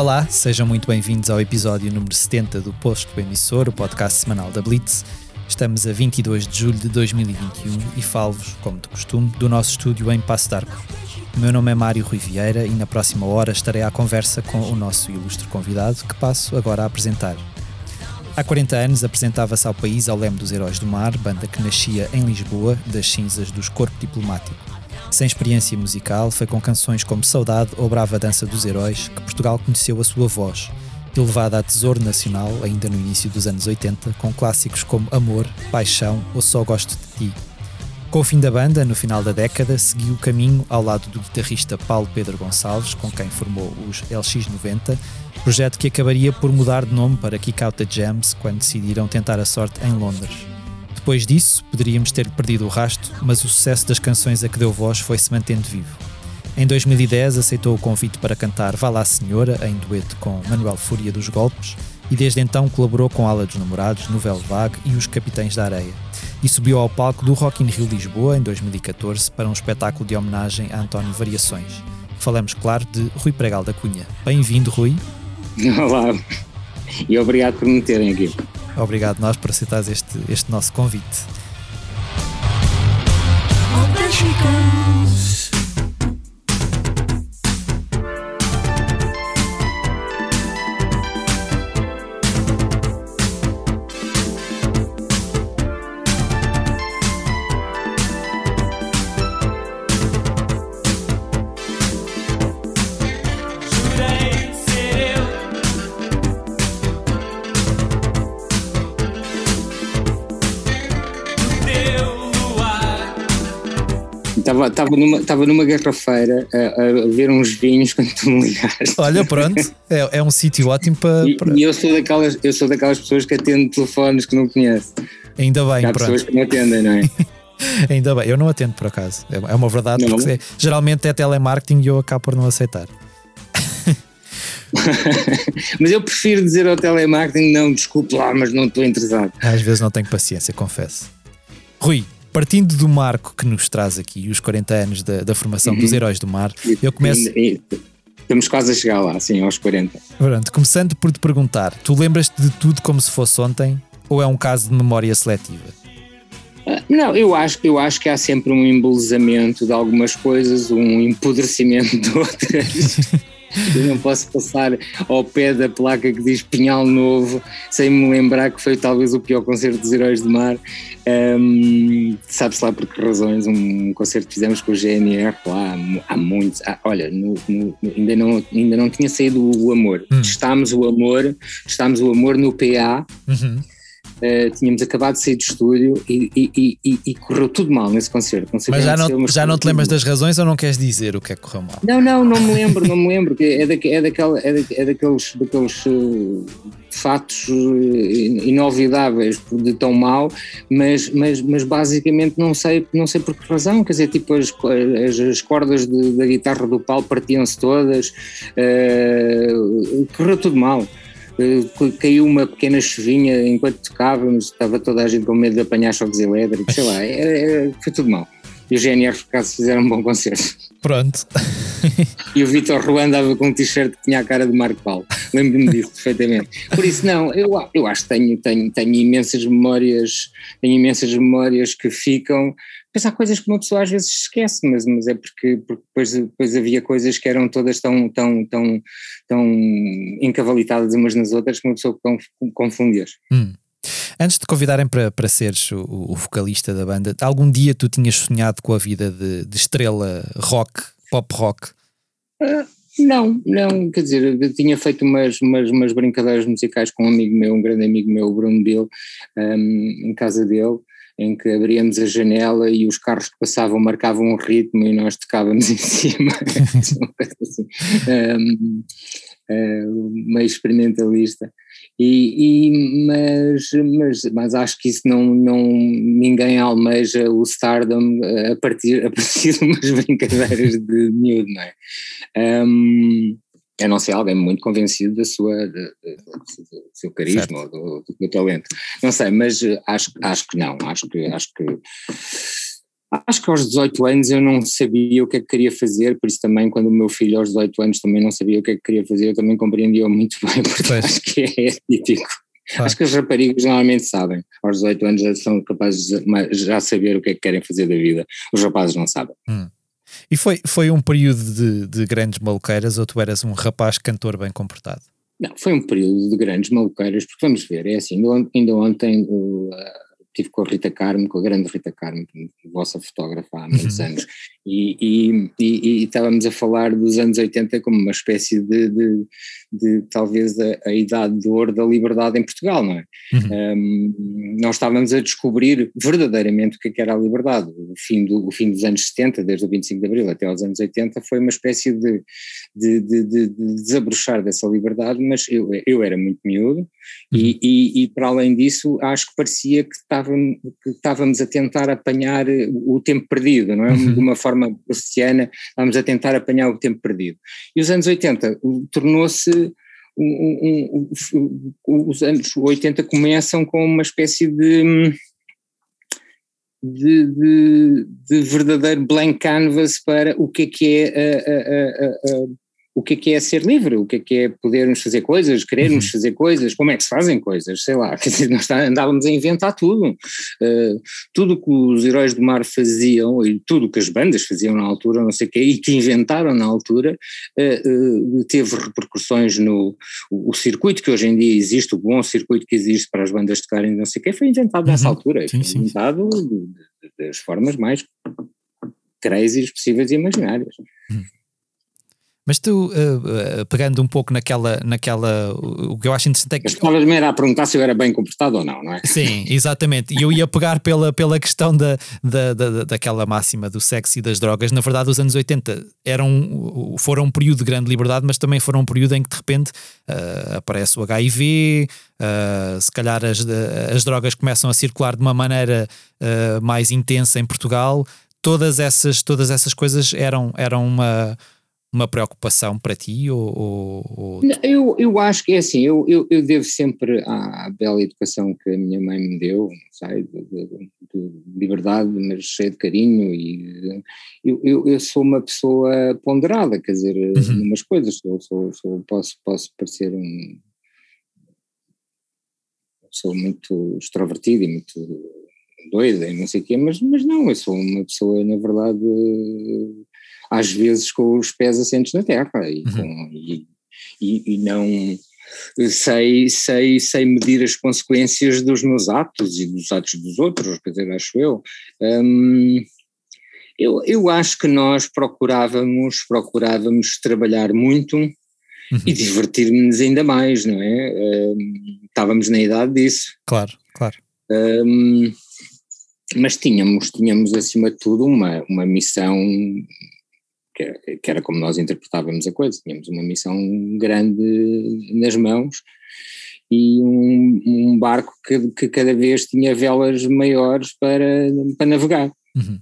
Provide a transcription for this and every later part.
Olá, sejam muito bem-vindos ao episódio número 70 do Posto Emissor, o podcast semanal da Blitz. Estamos a 22 de julho de 2021 e falo-vos, como de costume, do nosso estúdio em Passo d'Arco. O meu nome é Mário Rui Vieira e na próxima hora estarei à conversa com o nosso ilustre convidado, que passo agora a apresentar. Há 40 anos apresentava-se ao país ao leme dos Heróis do Mar, banda que nascia em Lisboa, das cinzas dos Corpo Diplomático. Sem experiência musical, foi com canções como Saudade ou Brava Dança dos Heróis que Portugal conheceu a sua voz, elevada a tesouro nacional ainda no início dos anos 80, com clássicos como Amor, Paixão ou Só Gosto de Ti. Com o fim da banda, no final da década, seguiu o caminho ao lado do guitarrista Paulo Pedro Gonçalves, com quem formou os LX90, projeto que acabaria por mudar de nome para Kick Out the Jams quando decidiram tentar a sorte em Londres. Depois disso, poderíamos ter perdido o rasto, mas o sucesso das canções a que deu voz foi-se mantendo vivo. Em 2010 aceitou o convite para cantar Vá lá Senhora, em dueto com Manuel Fúria dos Golpes, e desde então colaborou com Ala dos Namorados, Novel Vague e Os Capitães da Areia. E subiu ao palco do Rock in Rio Lisboa em 2014 para um espetáculo de homenagem a António Variações. Falamos, claro, de Rui Pregal da Cunha. Bem-vindo, Rui. Olá, e obrigado por me terem aqui. Obrigado nós por aceitares este, este nosso convite. Estava, numa, estava numa garrafeira a, a ver uns vinhos quando tu me ligaste. Olha, pronto, é, é um sítio ótimo para. E, para... e, eu, sou daquelas, eu sou daquelas pessoas que atendem telefones que não conheço. Ainda bem, Há pronto. pessoas que não atendem, não é? Ainda bem, eu não atendo por acaso. É é uma verdade, Não? porque é- geralmente é telemarketing e eu acabo por não aceitar. mas eu prefiro dizer ao telemarketing: não, desculpe lá, mas não estou interessado. Às vezes não tenho paciência, confesso. Rui, partindo do marco que nos traz aqui, os 40 anos da, da formação dos Heróis do Mar, eu começo. Estamos quase a chegar lá, sim, aos 40. Pronto, começando por te perguntar: tu lembras-te de tudo como se fosse ontem ou é um caso de memória seletiva? Ah, Não, eu acho, eu acho que há sempre um embelezamento de algumas coisas, um empodrecimento de outras. Eu não posso passar ao pé da placa que diz Pinhal Novo sem me lembrar que foi talvez o pior concerto dos Heróis do Mar. Ahm, Sabe-se lá por que razões. Um concerto que fizemos com o GNR lá há há muitos. ah, olha, no- no- ainda, não, ainda não tinha saído o amor. Hum. Testámos o amor, testámos o amor no PA. Uhum. Uh, tínhamos acabado de sair do estúdio e, e- e- e- correu tudo mal nesse concerto. Não Mas já não, mas já não te lembras das razões ou não queres dizer o que é que correu mal? Não, não, não me lembro, não me lembro. que É, daque- é, daquela, é, da- é daqueles, daqueles uh, fatos uh, inovidáveis de tão mal, mas, mas, mas basicamente não sei, não sei por que razão. Quer dizer, tipo, as, as, as cordas de- da guitarra do Paulo partiam-se todas, uh, correu tudo mal. Uh, caiu uma pequena chuvinha enquanto tocávamos, estava toda a gente com medo de apanhar choques elétricos, sei lá, era- era- foi tudo mal. E os GNR, por acaso, fizeram um bom concerto. Pronto. E o Vitor Ruan andava com um t-shirt que tinha a cara de Marco Paulo. Lembro-me disso perfeitamente. Por isso, não, eu, eu acho que tenho, tenho, tenho imensas memórias, tenho imensas memórias que ficam. Mas há coisas que uma pessoa às vezes esquece, mas, mas é porque, porque depois, depois havia coisas que eram todas tão, tão, tão, tão encavalitadas umas nas outras que uma pessoa conf- confunde-as. Hum. Antes de te convidarem para, para seres o, o vocalista da banda, algum dia tu tinhas sonhado com a vida de, de estrela rock, pop rock? Ah, Não, não, quer dizer, eu tinha feito umas, umas, umas brincadeiras musicais com um amigo meu, um grande amigo meu, o Bruno Bill, um, em casa dele, em que abríamos a janela e os carros que passavam marcavam um ritmo e nós tocávamos em cima, coisa assim, um, meio experimentalista. E, e- mas, mas, mas acho que isso não, não ninguém almeja o stardom a partir, a partir de umas brincadeiras de miúdo, não é? Um, a não ser alguém muito convencido da sua, do seu carisma ou do, do talento. Não sei, mas eh, acho, acho que não, acho que, acho que Acho que aos 18 anos eu não sabia o que é que queria fazer, por isso também quando o meu filho aos 18 anos também não sabia o que é que queria fazer, eu também compreendia muito bem, porque acho que é típico. Acho que as raparigas normalmente sabem, aos 18 anos já são capazes de já saber o que é que querem fazer da vida, os rapazes não sabem. Hum. E foi, foi um período de, de grandes maluqueiras ou tu eras um rapaz cantor bem comportado? Não, foi um período de grandes maluqueiras, porque vamos ver, é assim, ainda ontem uh, tive com a Rita Carmo, com a grande Rita Carmo, vossa fotógrafa há muitos uhum. anos, e, e, e, e, estávamos a falar dos anos 80 como uma espécie de, de, de talvez a, a, idade de ouro da liberdade em Portugal, não é? Uhum. Um, nós estávamos a descobrir verdadeiramente o que, é que era a liberdade. O fim, do, o fim dos anos 70, desde o 25 de Abril até aos anos 80, foi uma espécie de, de, de, de desabrochar dessa liberdade, mas eu, eu era muito miúdo uhum. e, e, e, para além disso acho que parecia que, estávamos, que estávamos a tentar apanhar o tempo perdido, não é? Uhum. De uma forma forma oceana, vamos a tentar apanhar o tempo perdido. E os anos 80 tornou-se os anos 80 começam com uma espécie de, de, de, de verdadeiro blank canvas para o que é que é a, a, a, o que é que é ser livre, o que é que é podermos fazer coisas, querermos uhum. fazer coisas, como é que se fazem coisas, sei lá, quer dizer, nós andávamos a inventar tudo, uh, tudo que os heróis do mar faziam e tudo que as bandas faziam na altura, não sei o quê, e que inventaram na altura, uh, uh, teve repercussões no o, o, circuito que hoje em dia existe, o bom circuito que existe para as bandas tocarem, não sei o quê, foi inventado uhum. nessa altura, sim, foi inventado das formas mais crazy possíveis e imaginárias. Uhum. Mas tu, uh, uh, pegando um pouco naquela, naquela. O que eu acho interessante é que. Estavas-me a perguntar se eu era bem comportado ou não, não é? Sim, exatamente. E eu ia pegar pela, pela questão da, da, da, daquela máxima do sexo e das drogas. Na verdade, os anos 80 eram, foram um período de grande liberdade, mas também foram um período em que de repente uh, aparece o HIV, se calhar as, as drogas começam a circular de uma maneira mais intensa em Portugal. Todas essas, todas essas coisas eram, eram uma uma preocupação para ti? Ou, ou... Eu, eu acho que é assim, eu, eu, eu, devo sempre à bela educação que a minha mãe me deu, sei, de, de, de liberdade, mas cheia de carinho, e eu, eu, eu, sou uma pessoa ponderada, quer dizer, uhum. umas coisas, sou, sou, sou, posso, posso parecer um. Sou muito extrovertido e muito doida e não sei o quê, mas, mas não, eu sou uma pessoa, na verdade às vezes com os pés assentes na terra e, uhum. com, e, e, e, não sei, sei, sei medir as consequências dos meus atos e dos atos dos outros, quer dizer, acho eu. Um, eu, eu acho que nós procurávamos, procurávamos trabalhar muito uhum. e divertir-nos ainda mais, não é? Um, estávamos na idade disso. Claro, claro. Um, mas tínhamos, tínhamos acima de tudo uma, uma missão que era, que como nós interpretávamos a coisa. Tínhamos uma missão grande nas mãos e um, um barco que, que, cada vez tinha velas maiores para, para navegar. Uhum.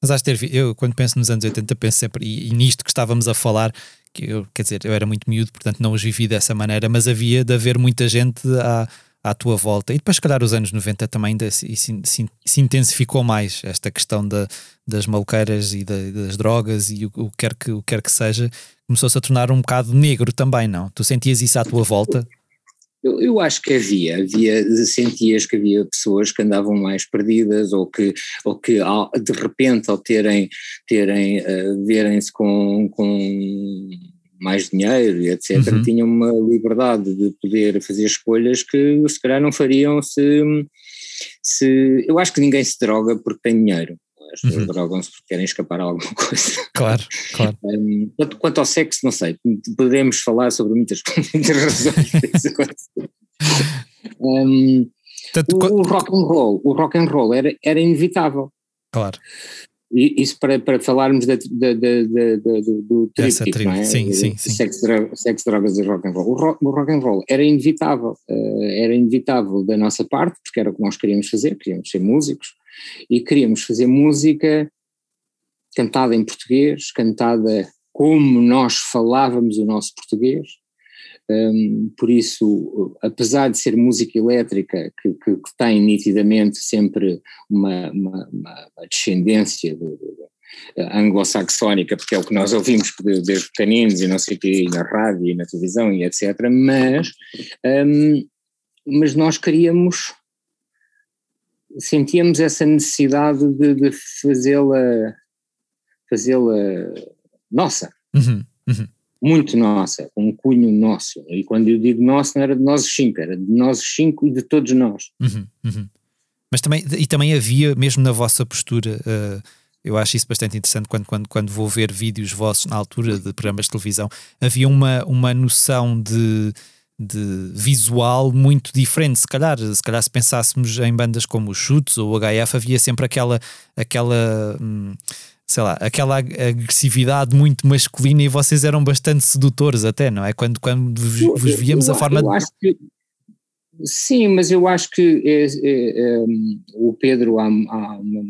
Mas acho ter, eu quando penso nos anos 80 penso sempre, e, e, nisto que estávamos a falar, que eu, quer dizer, eu era muito miúdo, portanto não os vivi dessa maneira, mas havia de haver muita gente a, à tua volta. E depois, se calhar, os anos 90 também ainda se, se, se intensificou mais esta questão da, das maluqueiras e da, das drogas e o, o, que quer que, o que quer que seja, começou-se a tornar um bocado negro também, não? Tu sentias isso à tua volta? Eu, eu, acho que havia, havia, sentias que havia pessoas que andavam mais perdidas ou que, ou que de repente ao terem, terem uh, verem-se com, com mais dinheiro e etc., uhum. tinham uma liberdade de poder fazer escolhas que se calhar não fariam se, se. Eu acho que ninguém se droga porque tem dinheiro. As pessoas uhum. drogam-se porque querem escapar a alguma coisa. Claro, claro. Um, quanto, quanto, ao sexo, não sei, podemos falar sobre muitas, muitas razões. Um, Tanto, o, o rock and roll, o rock and roll era, era inevitável. Claro. Isso para, para falarmos da, da, da, do, do tríptico, não é? Sim, sim, sim. Sexo, sexo, drogas e rock and roll. O rock, o rock and roll era inevitável, uh, era inevitável da nossa parte, porque era o que nós queríamos fazer, queríamos ser músicos, e queríamos fazer música cantada em português, cantada como nós falávamos o nosso português, um, por isso, apesar de ser música elétrica, que, que, que tem nitidamente sempre uma, uma, uma descendência de, de, anglo-saxónica, porque é o que nós ouvimos desde pequeninos e não sei o quê, na rádio e na televisão e etc., mas, um, mas nós queríamos, sentíamos essa necessidade de, de fazê-la fazê-la nossa. Uhum, uhum muito nossa, com um cunho nosso. E quando eu digo nosso, não era de nós cinco, era de nós cinco e de todos nós. Uhum, uhum. Mas também, e também havia, mesmo na vossa postura, uh, eu acho isso bastante interessante quando, quando, quando vou ver vídeos vossos na altura de programas de televisão, havia uma, uma noção de, de visual muito diferente. Se calhar, se calhar se pensássemos em bandas como os Chutes ou o HF, havia sempre aquela. aquela hum, sei lá, aquela agressividade muito masculina e vocês eram bastante sedutores até, não é? Quando, quando vos, víamos eu, a forma eu acho que, Sim, mas eu acho que é, é, é, o Pedro há, há uma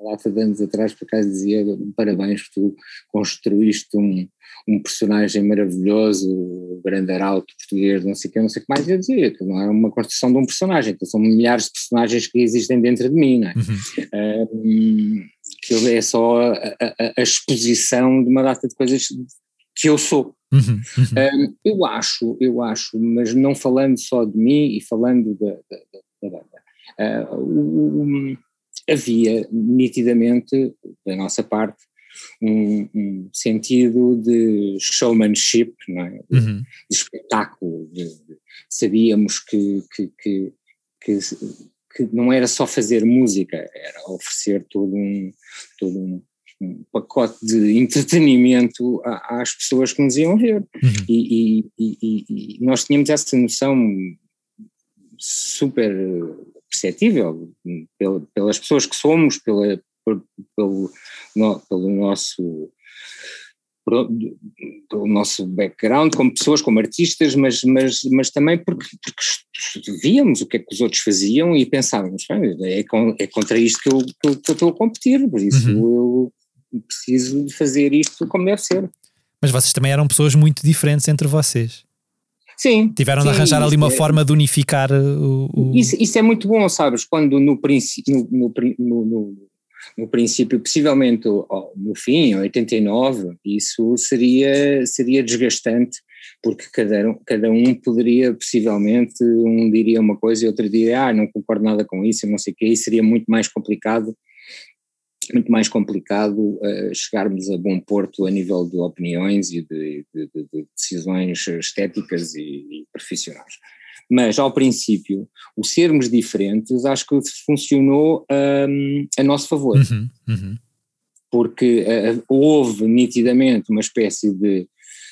lata de anos atrás por acaso dizia parabéns tu construíste um, um personagem maravilhoso, o grande arauto português, não sei o que, não sei o que mais, eu dizia que não é uma construção de um personagem, que são milhares de personagens que existem dentro de mim, não é? Uhum. Um, que é só a, a, a, exposição de uma data de coisas que eu sou. Uhum, uhum. Um, eu acho, eu acho, mas não falando só de mim e falando da, da, banda, uh, havia nitidamente, da nossa parte, um, um, sentido de showmanship, não é? Uhum. de espetáculo. De, de, sabíamos que, que, que, que que não era só fazer música, era oferecer todo um, todo um, um pacote de entretenimento às pessoas que nos iam ver. Uhum. E, e, e, e, nós tínhamos essa noção super perceptível pelas pessoas que somos, pela, pelo, pelo nosso pelo nosso background como pessoas, como artistas, mas, mas, mas também porque, porque víamos o que é que os outros faziam e pensávamos, é, é contra isto que eu, que eu, que eu estou a competir, por isso uhum. eu preciso de fazer isto como deve ser. Mas vocês também eram pessoas muito diferentes entre vocês. Sim. Tiveram sim, de arranjar ali uma é, forma de unificar o. o... Isso, isso, é muito bom, sabes? Quando no, princípio, no, no, no, no princípio, possivelmente no fim, em 89, isso seria, seria desgastante, porque cada um, cada um poderia, possivelmente, um diria uma coisa e outro diria, ah, não concordo nada com isso, não sei o quê, e seria muito mais complicado, muito mais complicado uh, chegarmos a bom porto a nível de opiniões e de, de, de, de decisões estéticas e, e profissionais mas ao princípio, o sermos diferentes acho que funcionou um, a nosso favor. Uhum, uhum. Porque uh, houve nitidamente uma espécie de,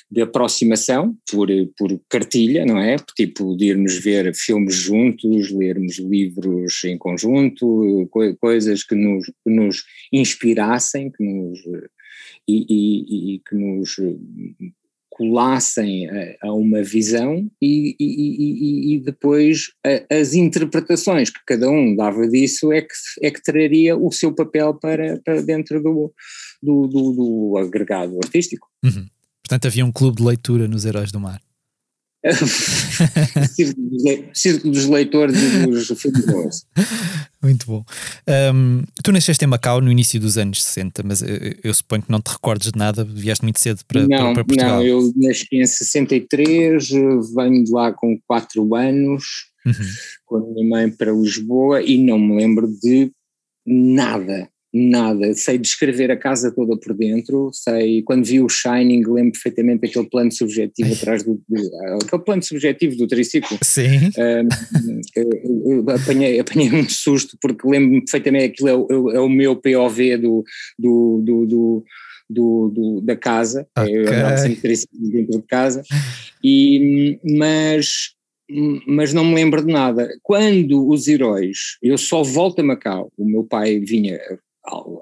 de aproximação por, por cartilha, não é? Tipo, de irmos ver filmes juntos, lermos livros em conjunto, co coisas que nos, que nos inspirassem, que nos, e, e, e que nos colassem a, a uma visão e, e, e, e depois a, as interpretações que cada um dava disso é que, é que traria o seu papel para, para dentro do, do, do, do agregado artístico. Uhum. Portanto, havia um clube de leitura nos Heróis do Mar. Círculo dos leitores e dos filmes Muito bom. Um, tu nasceste em Macau no início dos anos 60, mas eu, eu, suponho que não te recordes de nada, vieste muito cedo para, não, para, para Portugal. Não, eu nasci em 63, venho de lá com 4 anos, uhum. com a minha mãe para Lisboa e não me lembro de nada nada, sei descrever a casa toda por dentro, sei, quando vi o Shining lembro perfeitamente daquele plano subjetivo atrás do, do aquele plano subjetivo do triciclo. Sim. Um, apanhei, apanhei um susto porque lembro-me perfeitamente aquilo é o, é o meu POV do, do, do, do do, do, da casa, okay. eu andava sempre dentro de casa, e, mas, mas não me lembro de nada. Quando os heróis, eu só volto a Macau, o meu pai vinha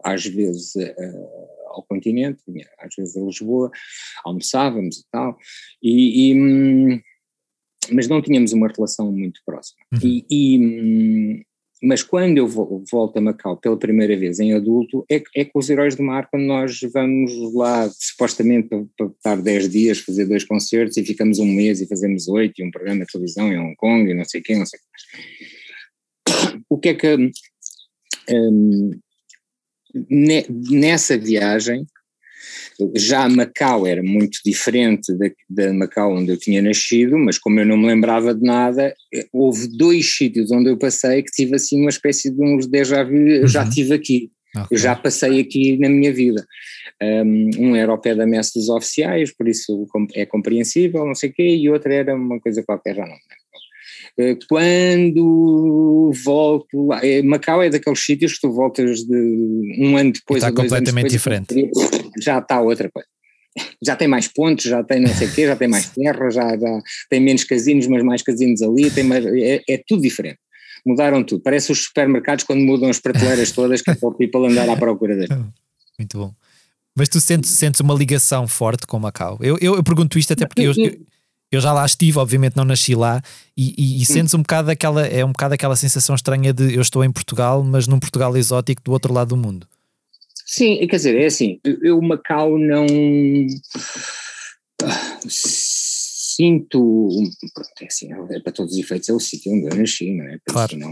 às vezes uh, ao continente, vinha às vezes a Lisboa, almoçávamos e tal, e, e hum, mas não tínhamos uma relação muito próxima. Uhum. E, e, hum, mas quando eu volto a Macau pela primeira vez em adulto, é, é com os Heróis do Mar, quando nós vamos lá supostamente para, para estar 10 dias, fazer dois concertos e ficamos um mês e fazemos oito e um programa de televisão em Hong Kong e não sei quem, não sei o que O que é que. Um, nessa viagem, já Macau era muito diferente da, da, Macau onde eu tinha nascido, mas como eu não me lembrava de nada, houve dois sítios onde eu passei que tive assim uma espécie de uns déjà vu, eu já estive uhum. aqui, okay. eu já passei aqui na minha vida. Um, era ao pé da messe dos oficiais, por isso é compreensível, não sei o quê, e outro era uma coisa qualquer, já não eh, quando volto lá, eh, Macau é daqueles sítios que tu voltas de um ano depois. Está completamente depois, diferente. Já está outra coisa. Já tem mais pontos, já tem não sei o quê, já tem mais terra, já, já tem menos casinos, mas mais casinos ali, tem mais, é, é tudo diferente mudaram tudo. Parece os supermercados quando mudam as prateleiras todas que é para o people andar à procura deles. Muito bom. Mas tu sentes, sentes uma ligação forte com Macau? Eu, eu, eu pergunto isto até porque eu, eu, eu já lá estive, obviamente não nasci lá, e, e, e sentes um bocado aquela, é um bocado aquela sensação estranha de eu estou em Portugal, mas num Portugal exótico do outro lado do mundo. Sim, quer dizer, é assim, eu Macau não sinto, pronto, é assim, é para todos os efeitos é o sítio onde eu nasci, não é? claro. Não,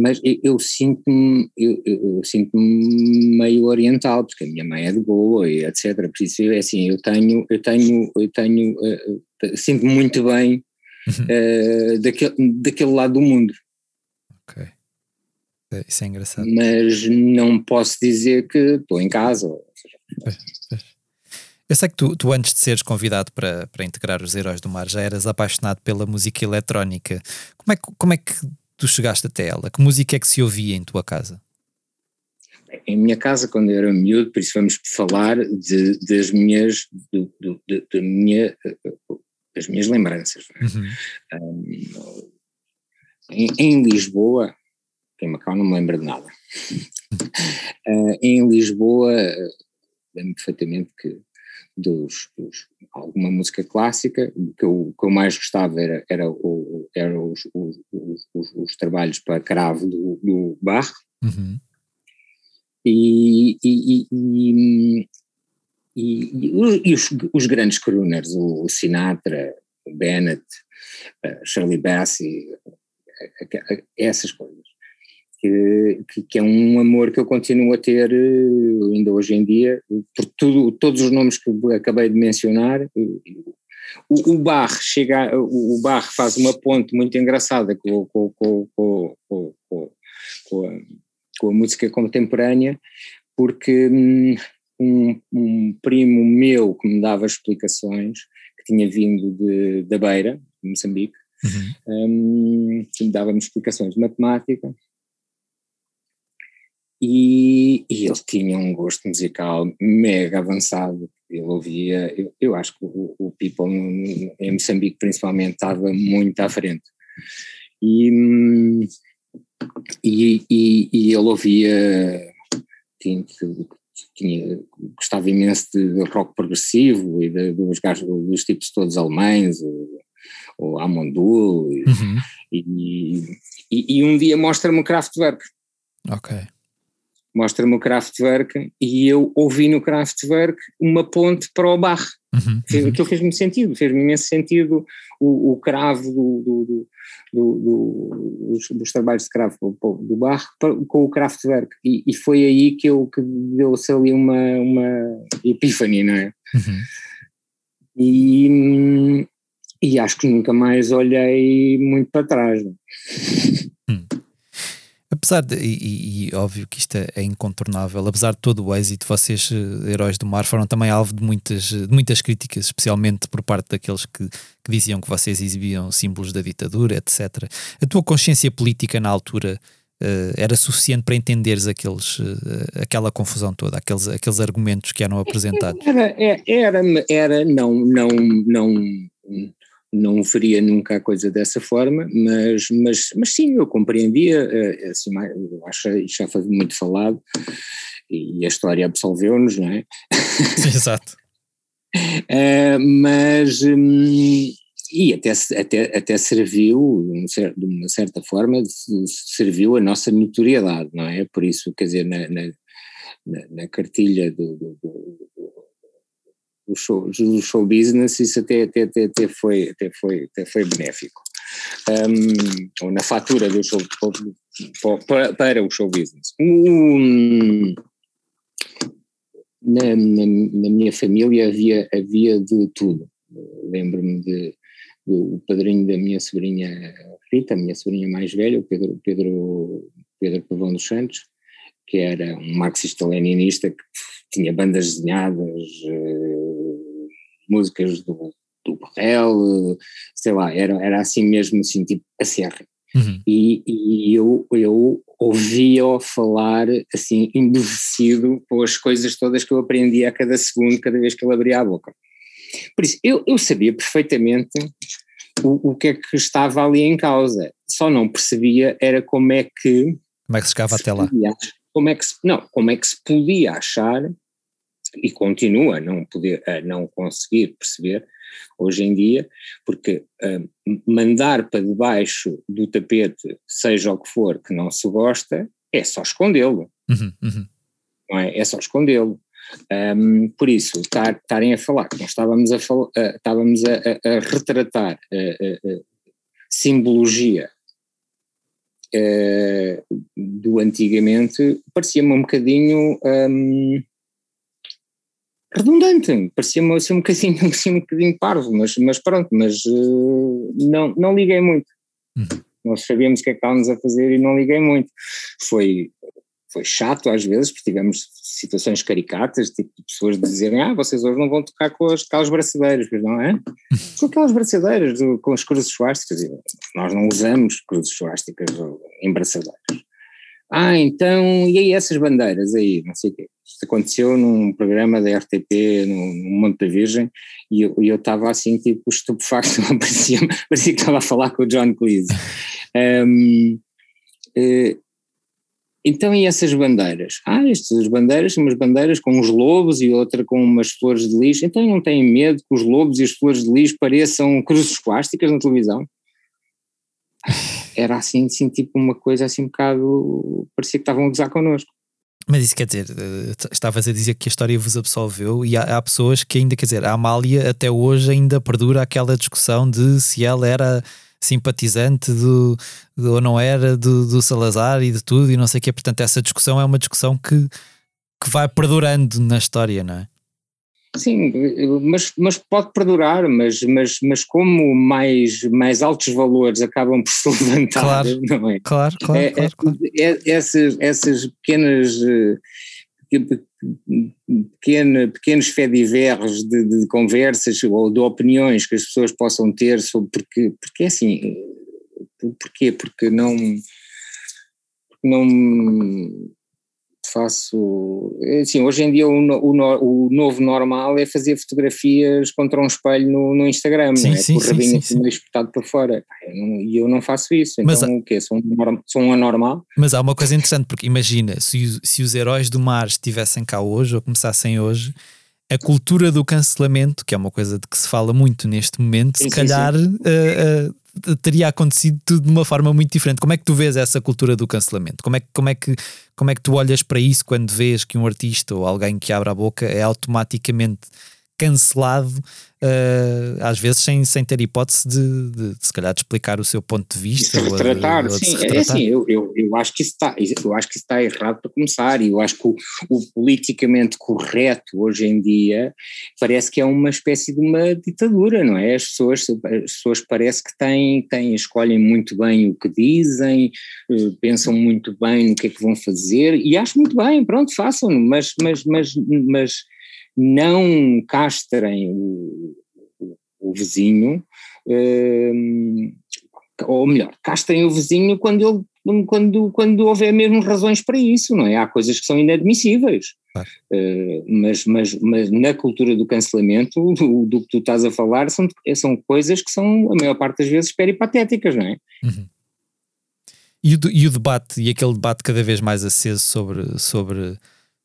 mas eu, sinto-me eu, eu, sinto meio oriental, porque a minha mãe é de Goa e etc. Por isso, é assim, eu tenho, eu tenho, eu tenho, uh, uh, sinto-me muito bem uh, daquele, daquele lado do mundo. Ok. É, isso é engraçado. Mas não posso dizer que estou em casa. Eu sei que tu, tu, antes de seres convidado para, para integrar os Heróis do Mar, já eras apaixonado pela música eletrónica. Como é, que, como é que tu chegaste até ela? Que música é que se ouvia em tua casa? Em minha casa, quando eu era miúdo, por isso vamos falar de, das minhas, de, de, de, de minha, das minhas lembranças. É? Uhum. Um, em, em, Lisboa, em Macau não me lembro de nada. uh, em Lisboa, lembro perfeitamente que dos, dos, alguma música clássica, que eu, que eu mais gostava era, era, o, era os, os, os, os, trabalhos para cravo do, do Bach, uhum. e, e, e, e, os, os grandes crooners, o, Sinatra, o Bennett, Shirley Bassey, essas coisas que, que, é um amor que eu continuo a ter eh, ainda hoje em dia, por tudo, todos os nomes que acabei de mencionar. O, o Bar chega, o Bar faz uma ponte muito engraçada com, com, com, com, a, a música contemporânea, porque hum, um, um, primo meu que me dava explicações, que tinha vindo de, da Beira, de Moçambique, uhum. um, que me dava-me explicações de matemática, e, e, ele tinha um gosto musical mega avançado. Ele ouvia, eu, eu acho que o, o People em Moçambique principalmente estava muito à frente. E, e, e, e ele ouvia, tinha, tinha, gostava imenso de rock progressivo e de, dos, dos tipos todos alemães, o, o Amondul, uhum. e, e, e, um dia mostra-me o Kraftwerk. Ok mostra-me o Kraftwerk e eu ouvi no Kraftwerk uma ponte para o Bach. Uhum, uhum. Aquilo fez-me sentido, fez-me imenso sentido o, o cravo do, do, do, do dos, dos, trabalhos de cravo do Bach com o Kraftwerk e, e foi aí que, eu, que deu-se ali uma, uma epifania, não é? Uhum. E, e acho que nunca mais olhei muito para trás. Não? Apesar de, e, e, óbvio que isto é, é, incontornável, apesar de todo o êxito, vocês, eh, Heróis do Mar, foram também alvo de muitas, de muitas críticas, especialmente por parte daqueles que, que diziam que vocês exibiam símbolos da ditadura, etc. A tua consciência política na altura uh, era suficiente para entenderes aqueles, uh, aquela confusão toda, aqueles, aqueles argumentos que eram apresentados? Era, era, era, era não, não, não não veria nunca a coisa dessa forma, mas, mas, mas sim, eu compreendia, eh, assim, eu acho que já foi muito falado, e a história absolveu-nos, não é? Exato. uh, mas, hum, e até, até, até serviu, de uma certa forma, serviu a nossa notoriedade, não é? Por isso, quer dizer, na, na, na cartilha do, do, do, show, do show business, isso até, até, até, até, foi, até, foi, até foi benéfico. Um, ou na fatura do show, para, para o show business. Um, na, na, na, minha família havia, havia de tudo. Lembro-me de o padrinho da minha sobrinha Rita, a minha sobrinha mais velha, o Pedro, Pedro, Pedro Pavão dos Santos, que era um marxista-leninista que tinha bandas desenhadas, uh, músicas do, do Borrell, sei lá, era, era assim mesmo, assim, tipo a serra. Uhum. E, e, eu, eu ouvia-o falar assim, embevecido com as coisas todas que eu aprendia a cada segundo, cada vez que ele abria a boca. Por isso, eu, eu sabia perfeitamente o, o que é que estava ali em causa, só não percebia era como é que. Como é que se chegava até lá? Como é que se, não, como é que se podia achar, e continua a não, poder, a não conseguir perceber hoje em dia, porque uh, mandar para debaixo do tapete, seja o que for, que não se gosta, é só escondê-lo. Uhum, uhum. Não é? é só escondê-lo. Um, por isso, estarem a falar que nós estávamos a, uh, estávamos a, a, a retratar uh, simbologia do antigamente, parecia-me um bocadinho um, redundante, parecia-me assim, um, bocadinho, assim, um bocadinho parvo, mas, mas pronto, mas uh, não, não liguei muito. Uhum. Nós sabíamos o que é que estávamos a fazer e não liguei muito. Foi, foi chato às vezes, porque tivemos situações caricatas, tipo de pessoas dizerem, ah, vocês hoje não vão tocar com as, aquelas braçadeiras, não é? Com aquelas braçadeiras, com as cruzes suásticas, nós não usamos cruzes suásticas em braçadeiras. Ah, então, e aí essas bandeiras aí, não sei o quê. Isto aconteceu num programa da RTP, no, no Monte da Virgem, e eu estava assim, tipo, estupefacto, parecia, parecia que estava a falar com o John Cleese. Um, uh, então, e essas bandeiras? Ah, estas bandeiras são umas bandeiras com uns lobos e outra com umas flores de lixo. Então não têm medo que os lobos e as flores de lixo pareçam cruzes plásticas na televisão? Era assim, assim, tipo uma coisa assim um bocado, parecia que estavam a gozar connosco. Mas isso quer dizer, eh, estavas a dizer que a história vos absolveu e há, há, pessoas que ainda, quer dizer, a Amália até hoje ainda perdura aquela discussão de se ela era simpatizante do, ou não era do, do, Salazar e de tudo e não sei o quê. Portanto, essa discussão é uma discussão que, que vai perdurando na história, não é? Sim, mas, mas pode perdurar, mas, mas, mas como mais, mais altos valores acabam por se levantar, claro, não é? Claro, claro, é, claro, claro. É, é, essas, essas pequenas eh, pequena, pequenos fediverres de, de, conversas ou de opiniões que as pessoas possam ter sobre porque, porque é assim, porquê? Porque não, não faço, assim, hoje em dia o, o, o, novo normal é fazer fotografias contra um espelho no, no Instagram, sim, não é? Sim, com o rabinho assim espetado para fora, e eu, eu, não faço isso, então o quê? Sou um, sou um anormal? Mas há uma coisa interessante, porque imagina, se, se os heróis do mar estivessem cá hoje, ou começassem hoje, a cultura do cancelamento, que é uma coisa de que se fala muito neste momento, sim, se calhar uh, uh, teria acontecido tudo de uma forma muito diferente. Como é que tu vês essa cultura do cancelamento? Como é, como é, que, como é que tu olhas para isso quando vês que um artista ou alguém que abre a boca é automaticamente cancelado, uh, às vezes sem, sem ter hipótese de, de, de, se calhar de explicar o seu ponto de vista. De se retratar, ou ou sim, retratar. é assim, eu, eu, eu, acho que isso está, eu acho que está errado para começar, e eu acho que o, o, politicamente correto hoje em dia parece que é uma espécie de uma ditadura, não é? As pessoas, as pessoas parece que têm, têm, escolhem muito bem o que dizem, uh, pensam muito bem no que é que vão fazer, e acho muito bem, pronto, façam, mas, mas, mas, mas não castrem o, o, o vizinho, um, ou melhor, castrem o vizinho quando ele quando, quando houver mesmo razões para isso, não é? Há coisas que são inadmissíveis. Uh, mas, mas, mas na cultura do cancelamento, do, do, que tu estás a falar, são, são coisas que são, a maior parte das vezes, peripatéticas, não é? Uhum. E, o, e o debate, e aquele debate cada vez mais aceso sobre, sobre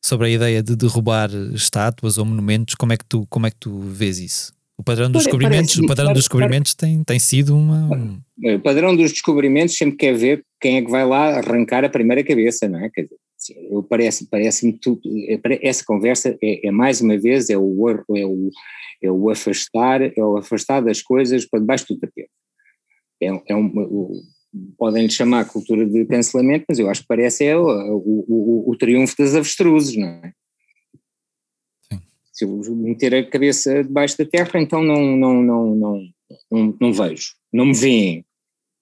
sobre a ideia de derrubar estátuas ou monumentos, como é que tu, como é que tu vês isso? O padrão dos descobrimentos, o padrão dos descobrimentos tem, tem sido uma. O padrão dos descobrimentos sempre quer ver quem é que vai lá arrancar a primeira cabeça, não é? Quer dizer, eu parece, parece-me tudo, é, essa conversa é, é, mais uma vez, é o, é, o, é o afastar, é o afastar das coisas para debaixo do tapete. É, é um, podem lhe chamar cultura de cancelamento, mas eu acho que parece é o, o, o, o triunfo das avestruzes, não é? se eu meter a cabeça debaixo da terra, então não, não, não, não, não, não vejo, não me veem.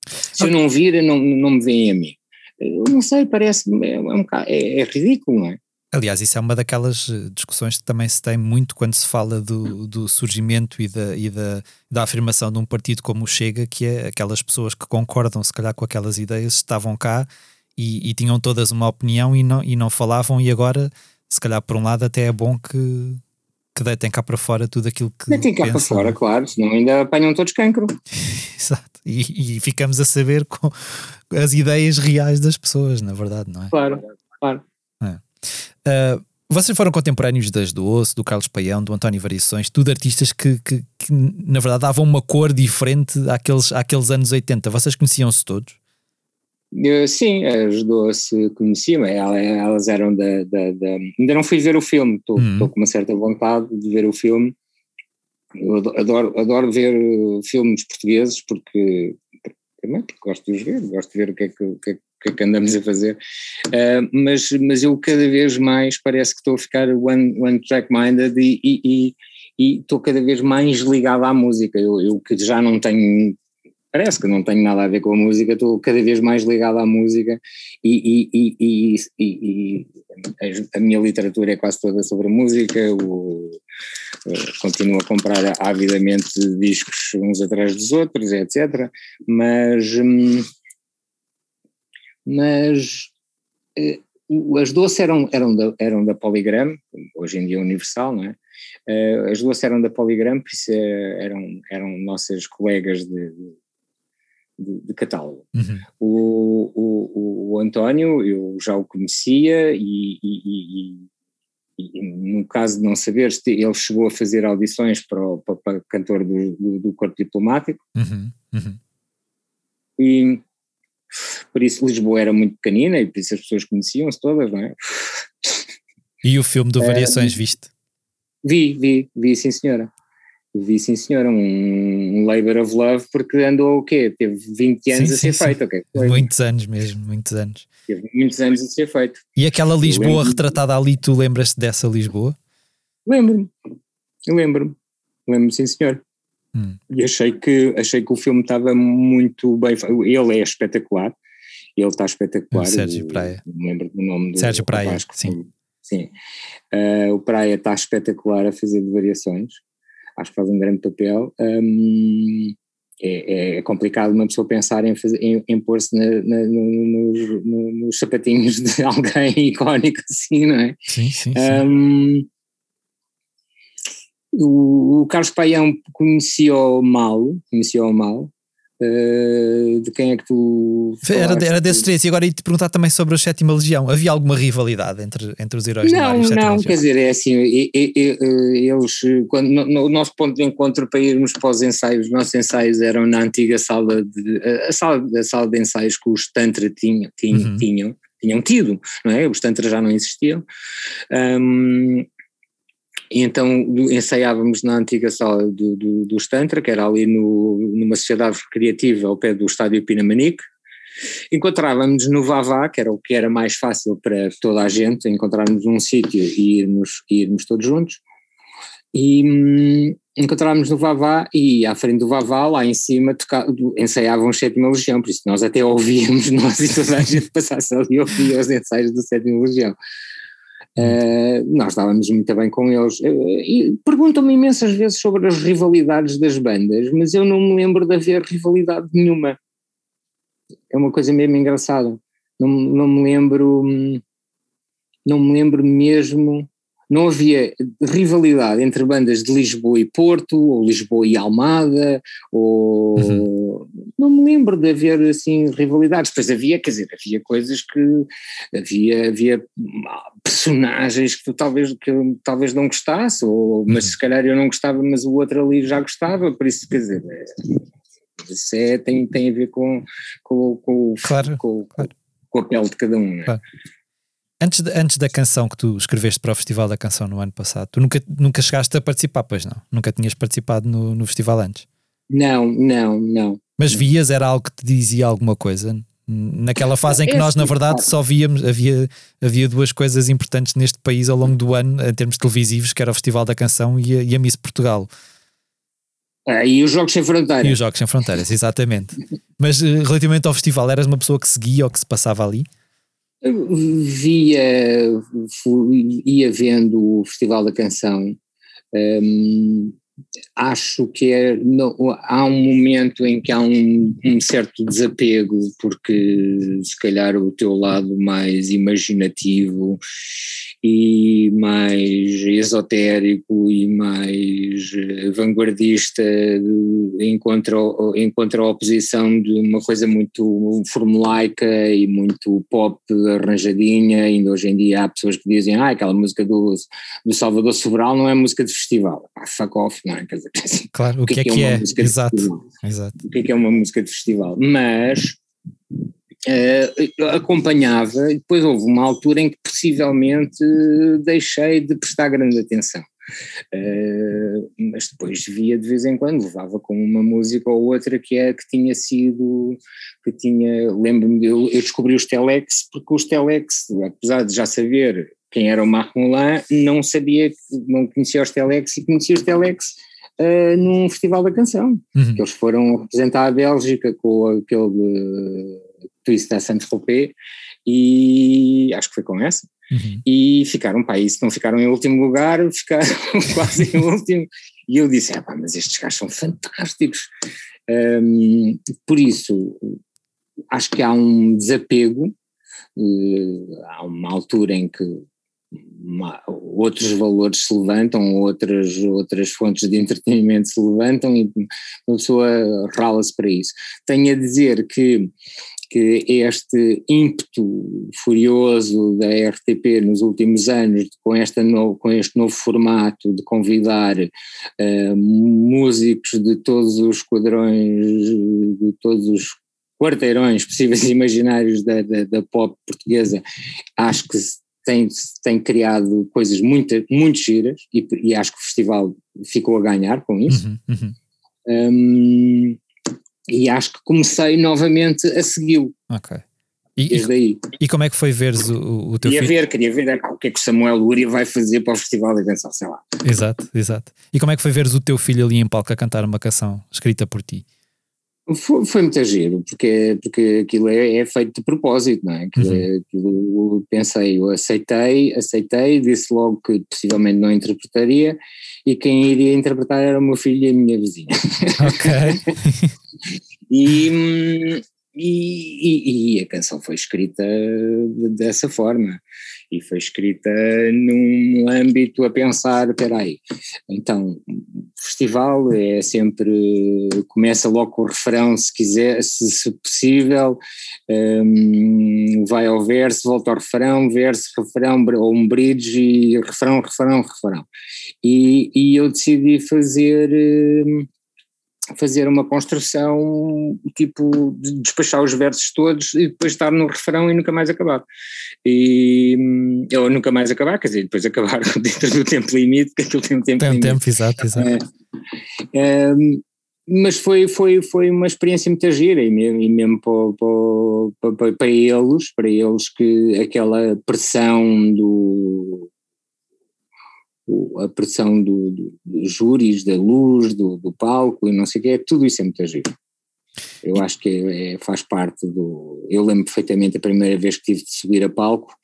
Se eu não vir, não, não me veem a mim. Eu não sei, parece é, um é, é ridículo, não é? Aliás, isso é uma daquelas eh, discussões que também se tem muito quando se fala do, do surgimento e, da, e da, da afirmação de um partido como o Chega, que é aquelas pessoas que concordam, se calhar, com aquelas ideias, estavam cá e, e tinham todas uma opinião e não, e não falavam, e agora, se calhar, por um lado, até é bom que, que deitem cá para fora tudo aquilo que. Deitem cá para fora, claro, senão ainda apanham todos cancro. Exato. E, e, ficamos a saber com as ideias reais das pessoas, na verdade, não é? Claro, claro. É. Uh, vocês foram contemporâneos das do Osso, do Carlos Paião, do António Variações, tudo artistas que, que, que, na verdade davam uma cor diferente àqueles, àqueles anos 80. Vocês conheciam-se todos? sim, ajudou-se, conhecia-me, elas eram da, da, da, Ainda não fui ver o filme, estou hum. com uma certa vontade de ver o filme. Eu adoro, adoro ver filmes portugueses porque, porque gosto de os ver, gosto de ver o que é que, o que, é, que, é que andamos a fazer, uh, mas, mas eu cada vez mais parece que estou a ficar one, one track minded e, e, e e estou cada vez mais ligado à música. Eu, eu que já não tenho parece que não tenho nada a ver com a música, estou cada vez mais ligado à música e, e, e, e, a minha literatura é quase toda sobre música, o, continuo a comprar avidamente discos uns atrás dos outros, etc. Mas, hum, mas eh, as doces eram, eram, da, eram da Polygram, hoje em dia Universal, não é? Eh, as duas eram da Polygram, por isso eh, eram, eram nossas colegas de, de, de catálogo. Uhum. O, o, o, António, eu já o conhecia e, e, e, e, no caso de não saber, ele chegou a fazer audições para o para, para cantor do, do, do, Corpo Diplomático. Uhum. Uhum. E por isso Lisboa era muito pequenina e por isso as pessoas conheciam-se todas, não é? E o filme do Variações, é, viste? Vi, vi, vi, sim senhora. Vi, sim senhor, um, um Labor of Love, porque andou o quê? Teve 20 anos sim, a ser sim, feito, ok? Muitos anos mesmo, muitos anos. Teve muitos anos a ser feito. E aquela Lisboa retratada ali, tu lembras-te dessa Lisboa? Lembro-me, lembro-me, lembro-me sim senhor. Hum. E achei que, achei que o filme estava muito bem ele é espetacular, ele está espetacular. O Sérgio Praia. Não lembro do nome do Sérgio Praia, sim. Sim, uh, o Praia está espetacular a fazer de variações acho que faz um grande papel. Um, é, é, complicado uma pessoa pensar em, fazer, em, em pôr-se nos, nos, sapatinhos de alguém icónico assim, não é? Sim, sim, sim. Um, o, o, Carlos Paião conhecia-o mal, conhecia-o mal, Uh, de quem é que tu. Era, era desses três, e agora ia te perguntar também sobre a Sétima Legião. Havia alguma rivalidade entre, entre os heróis não, Não, quer dizer, é assim, eles, quando, no, o nosso ponto de encontro para irmos para os ensaios, os nossos ensaios eram na antiga sala de. a sala, a sala de ensaios que os Tantra tinham, tinham, uhum. tinham, tinham tido, não é? Os Tantra já não existiam. Um, e então ensaiávamos na antiga sala do, do, do que era ali no, numa sociedade recreativa ao pé do estádio Pinamanique. Encontrávamos no Vavá, que era o que era mais fácil para toda a gente, encontrarmos um sítio e irmos, irmos todos juntos. E hum, encontrávamos no Vavá e à frente do Vavá, lá em cima, ensaiavam o Sétima Legião, por isso nós até ouvíamos, nós e toda a gente passasse ali e ouvia os ensaios do Sétima Legião. Uh, nós estávamos muito bem com eles. E perguntam-me imensas vezes sobre as rivalidades das bandas, mas eu não me lembro de haver rivalidade nenhuma. É uma coisa mesmo engraçada. Não, não me lembro, não me lembro mesmo. Não havia rivalidade entre bandas de Lisboa e Porto, ou Lisboa e Almada, ou. Uhum. não me lembro de haver assim rivalidades, pois havia, quer dizer, havia coisas que havia, havia personagens que tu talvez, que talvez não gostasse, ou, mas uhum. se calhar eu não gostava, mas o outro ali já gostava, por isso quer dizer, é, isso é, tem, tem a ver com, com, com, claro, com, claro. com a pele de cada um. Claro. Antes, de, antes da canção que tu escreveste para o Festival da Canção no ano passado, tu nunca, nunca chegaste a participar, pois não? Nunca tinhas participado no, no festival antes? Não, não, não. Mas vias, era algo que te dizia alguma coisa? Naquela fase em que nós, na verdade, só víamos, havia, havia duas coisas importantes neste país ao longo do ano, em termos televisivos, que era o Festival da Canção e a, e a Miss Portugal. Ah, e os Jogos Sem Fronteiras. E os Jogos Sem Fronteiras, exatamente. Mas eh, relativamente ao festival, eras uma pessoa que seguia o que se passava ali? Via, fui, ia vendo o Festival da Canção. Um, acho que é, não, há um momento em que há um, um, certo desapego, porque se calhar o teu lado mais imaginativo e mais esotérico e mais eh, vanguardista encontra, encontra a oposição de uma coisa muito formulaica e muito pop arranjadinha, ainda hoje em dia há pessoas que dizem ah, aquela música do, do Salvador Sobral não é música de festival, ah, fuck off, não é? Quer dizer, claro, o que, é que é, que é? Exato, exato. O que é que é uma música de festival? Mas uh, acompanhava e depois houve uma altura em que possivelmente deixei de prestar grande atenção. Uh, mas depois via de vez em quando, levava com uma música ou outra que é que tinha sido, que tinha, lembro-me, eu, eu descobri os Telex porque os Telex, apesar de já saber quem era o Marc Moulin, não sabia, não conhecia os Telex e conhecia os Telex uh, num festival da canção, uhum. que eles foram representar a Bélgica com aquele Twist da Saint-Tropez e acho que foi com essa. Uhum. E ficaram, e se não ficaram em último lugar, ficaram quase em último. E eu disse: ah, mas estes gajos são fantásticos. Um, por isso, acho que há um desapego, uh, há uma altura em que uma, outros valores se levantam, outras, outras fontes de entretenimento se levantam e uma pessoa rala-se para isso. Tenho a dizer que que este ímpeto furioso da RTP nos últimos anos, com, esta com este novo formato de convidar uh, músicos de todos os quadrões, de todos os quarteirões possíveis e imaginários da, da, da pop portuguesa, acho que tem, tem criado coisas muito, muito giras e, e acho que o festival ficou a ganhar com isso. Uhum, uhum. Um, e acho que comecei novamente a segui-lo. Ok. E, e. E como é que foi veres o, o teu queria filho? ver, queria ver é, o que é que o Samuel Luria vai fazer para o Festival da Canção, sei lá. Exato, exato. E como é que foi veres o teu filho ali em palco a cantar uma canção escrita por ti? Foi, foi muito giro, porque, porque aquilo é, é feito de propósito, não é? Aquilo, uhum. aquilo, pensei, eu aceitei, aceitei, disse logo que possivelmente não interpretaria e quem iria interpretar era o meu filho e a minha vizinha. Ok. e, e, e, a canção foi escrita dessa forma e foi escrita num âmbito a pensar, espera aí, então festival é sempre, começa logo com o refrão se quiser, se, se possível, um, vai ao verso, volta ao refrão, verso, refrão, ou um bridge e refrão, refrão, refrão. E, e eu decidi fazer... Um, fazer uma construção, tipo, de despachar os versos todos e depois estar no refrão e nunca mais acabar. E, ou nunca mais acabar, quer dizer, depois acabar dentro do tempo limite, que aquilo tem um tempo tem limite. tempo, exato, exato. É, é, mas foi, foi, foi uma experiência muito gira e mesmo, e mesmo para, para, para, eles, para eles que aquela pressão do, a pressão do, do, dos júris, da luz, do, do, palco e não sei o que, tudo isso é muito giro. Eu acho que é, é, faz parte do. Eu lembro perfeitamente a primeira vez que tive de subir a palco.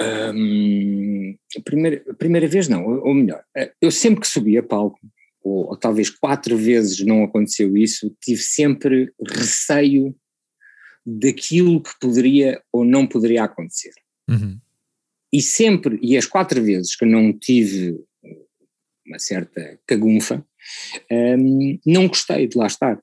Um, a, primeira, a primeira vez não, ou melhor, eu sempre que subi a palco, ou, ou talvez quatro vezes não aconteceu isso, tive sempre receio daquilo que poderia ou não poderia acontecer. Uhum e sempre, e as quatro vezes que não tive uma certa cagunfa, um, não gostei de lá estar.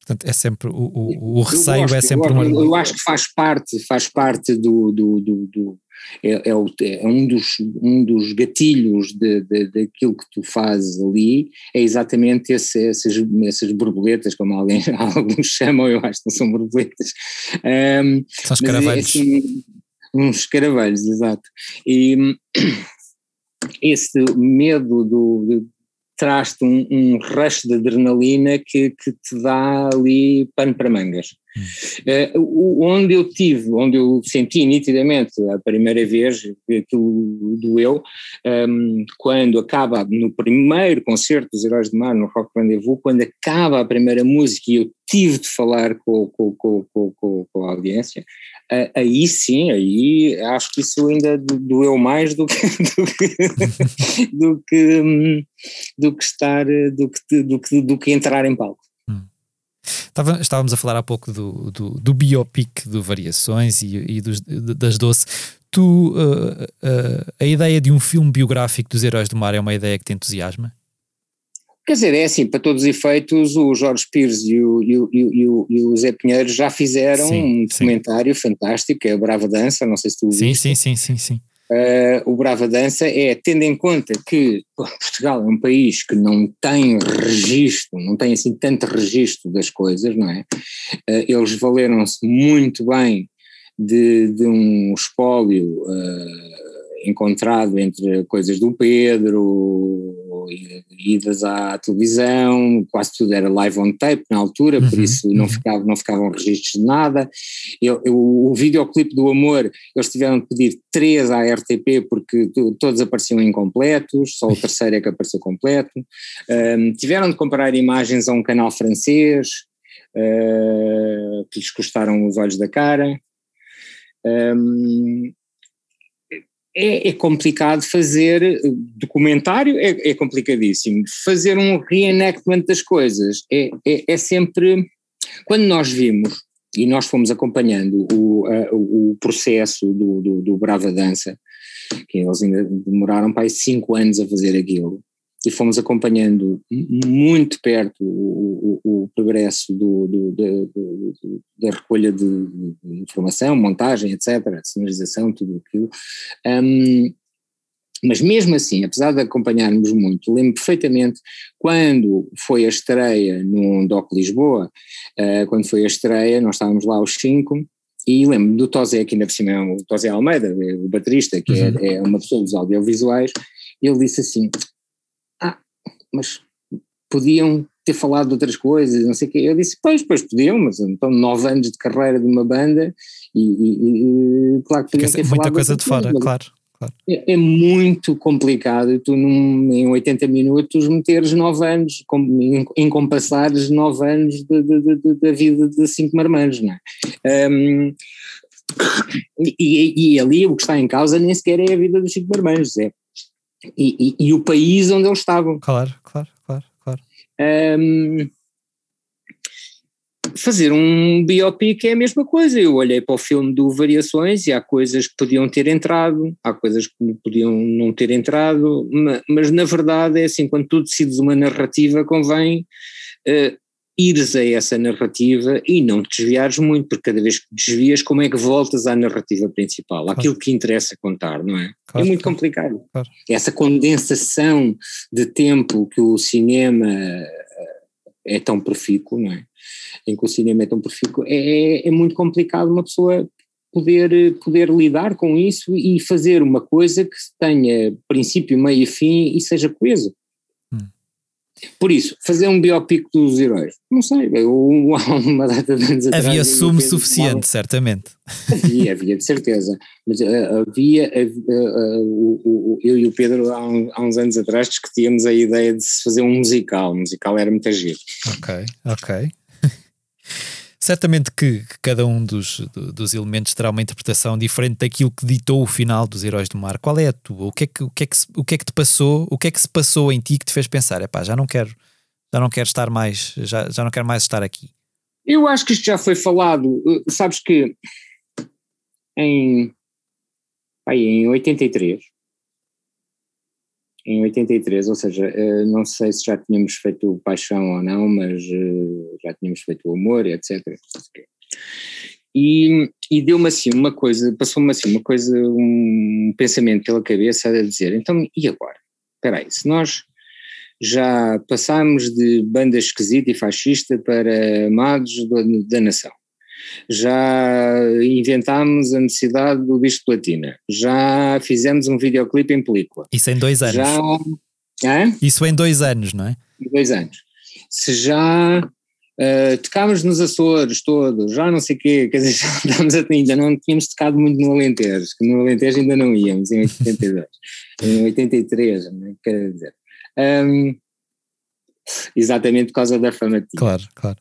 Portanto, é sempre o, o, o receio gosto, é sempre eu, uma. Eu acho que faz parte, faz parte do. do, do, do é, é, o, é, um, dos, um dos gatilhos de, de, daquilo que tu fazes ali, é exatamente esse, essas, essas borboletas, como alguém, alguns chamam, eu acho que não são borboletas. Um, são escaravelhos. É, assim, uns escaravelhos, exato. E esse medo do, traz-te um, um rush de adrenalina que, que te dá ali pano para mangas. Uh, onde eu tive, onde eu senti nitidamente a primeira vez aquilo doeu, um, ehm, quando acaba no primeiro concerto dos Heróis do Mar, no Rock Rendezvous, quando acaba a primeira música e eu tive de falar com, com, com, com, a audiência, uh, aí sim, aí acho que isso ainda doeu mais do que, do que, do que, hum, do que estar, do que, do que, do que entrar em palco. Estava, estávamos a falar há pouco do, do, do biopic do Variações e, e dos, das Doce. Tu, uh, uh, a ideia de um filme biográfico dos Heróis do Mar é uma ideia que te entusiasma? Quer dizer, é assim, para todos os efeitos, o Jorge Pires e o, e o, e o, e o Zé Pinheiro já fizeram sim, um documentário sim. fantástico, que é a Brava Dança, não sei se tu sim, Sim, sim, sim, sim. Uh, o Brava Dança é, tendo em conta que Portugal é um país que não tem registro, não tem assim tanto registro das coisas, não é? Uh, eles valeram-se muito bem de, de um espólio uh, encontrado entre coisas do Pedro, idas à televisão, quase tudo era live on tape na altura, por uhum, isso não, uhum. ficava, não ficavam registros de nada. Eu, eu, o videoclipe do Amor, eles tiveram de pedir três à RTP porque todos apareciam incompletos, só o terceiro é que apareceu completo. Um, tiveram de comprar imagens a um canal francês, uh, que lhes custaram os olhos da cara. Um, é, é, complicado fazer eh, documentário, é, é, complicadíssimo. Fazer um reenactment das coisas é, é, é, sempre. Quando nós vimos e nós fomos acompanhando o, a, o processo do, do, do, Brava Dança, que eles ainda demoraram para aí cinco anos a fazer aquilo, e fomos acompanhando muito perto o, o, o progresso do, do, do, da recolha de, informação, montagem, etc., sinalização, tudo aquilo. Um, mas mesmo assim, apesar de acompanharmos muito, lembro perfeitamente quando foi a estreia no DOC Lisboa, uh, quando foi a estreia, nós estávamos lá os cinco, e lembro do Tosé, que ainda por cima é o Tosé Almeida, o baterista, que é, uhum. é, é uma pessoa dos audiovisuais, ele disse assim, mas podiam ter falado de outras coisas, não sei o quê. Eu disse, pois, pois podiam, mas então nove anos de carreira de uma banda e, e, e claro que podiam ter muita falado coisa de fora, claro. claro. É, é, muito complicado tu num, em 80 minutos meteres nove anos, com, encompassares nove anos da vida de cinco marmanjos, não é? Um, e, e, ali o que está em causa nem sequer é a vida dos cinco marmanjos, é e, e, e, o país onde eles estavam. Claro, claro, claro, claro. Um, fazer um biopic é a mesma coisa. Eu olhei para o filme do Variações e há coisas que podiam ter entrado, há coisas que podiam não ter entrado, mas, mas na verdade é assim, quando tu decides uma narrativa convém uh, ires a essa narrativa e não te desviares muito, porque cada vez que desvias, como é que voltas à narrativa principal, claro. àquilo que interessa contar, não é? Claro, é muito claro. complicado. Essa condensação de tempo que o cinema eh, é tão profícuo, não é? Em que o cinema é tão profícuo, é, é, é muito complicado uma pessoa poder, poder lidar com isso e fazer uma coisa que tenha princípio, meio e fim e seja coeso. Por isso, fazer um biopic dos heróis, não sei, eu, há uma data de anos atrás. Havia sumo suficiente, certamente. Havia, havia, de certeza. Mas uh, havia, uh, uh, eu e o Pedro há, há, uns anos atrás discutíamos a ideia de se fazer um musical. O musical era muito giro. Ok, ok. Certamente que, que cada um dos, dos elementos terá uma interpretação diferente daquilo que ditou o final dos Heróis do Mar. Qual é a tua? O que é que, o que, é que, o que, é que te passou? O que é que se passou em ti que te fez pensar? Epá, já não quero, já não quero estar mais, já, já não quero mais estar aqui. Eu acho que isto já foi falado. Uh, sabes que em, aí, em 83, em 83, ou seja, não sei se já tínhamos feito Paixão ou não, mas já tínhamos feito o Amor, etc. E, e deu-me assim uma coisa, passou-me assim uma coisa, um pensamento pela cabeça a dizer, então e agora? Espera aí, se nós já passámos de banda esquisita e fascista para amados da nação, já inventámos a necessidade do bicho de platina, já fizemos um videoclipe em película. Isso em dois anos. Já, é? Isso em dois anos, não é? Em dois anos. Se já uh, tocámos nos Açores todos, já não sei o quê, quer dizer, já estamos a, ainda não tínhamos tocado muito no Alentejo, que no Alentejo ainda não íamos, em 82, em 83, não é? quer dizer. Um, exatamente por causa da fama. Claro, claro.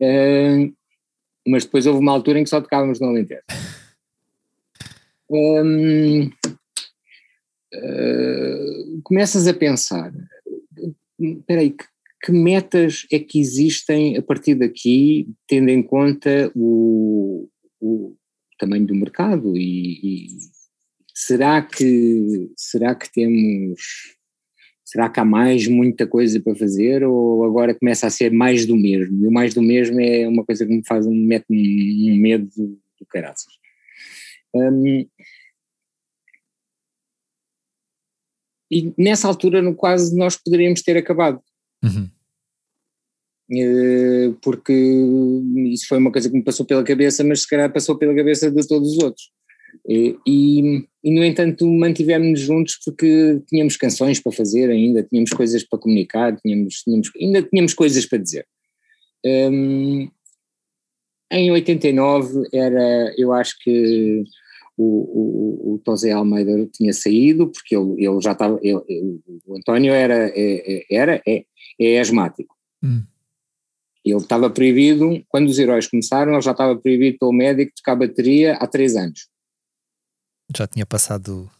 Um, mas depois houve uma altura em que só tocávamos no Alentejo. Um, uh, começas a pensar, espera aí, que, que, metas é que existem a partir daqui, tendo em conta o, o tamanho do mercado e, e será que será que temos será que há mais muita coisa para fazer ou agora começa a ser mais do mesmo? E o mais do mesmo é uma coisa que me faz, me mete um medo do caraças. Um, e nessa altura, no quase, nós poderíamos ter acabado. Uhum. Uh, porque isso foi uma coisa que me passou pela cabeça, mas se calhar passou pela cabeça de todos os outros. E, e, no entanto, mantivemos-nos juntos porque tínhamos canções para fazer ainda, tínhamos coisas para comunicar, tínhamos, tínhamos ainda tínhamos coisas para dizer. Um, em 89 era, eu acho que o, o, o Tosé Almeida tinha saído, porque ele, ele já estava, ele, o António era, é, é, era, é, é asmático. Hum. Ele estava proibido, quando os heróis começaram, ele já estava proibido pelo médico de tocar bateria há três anos. Já tinha passado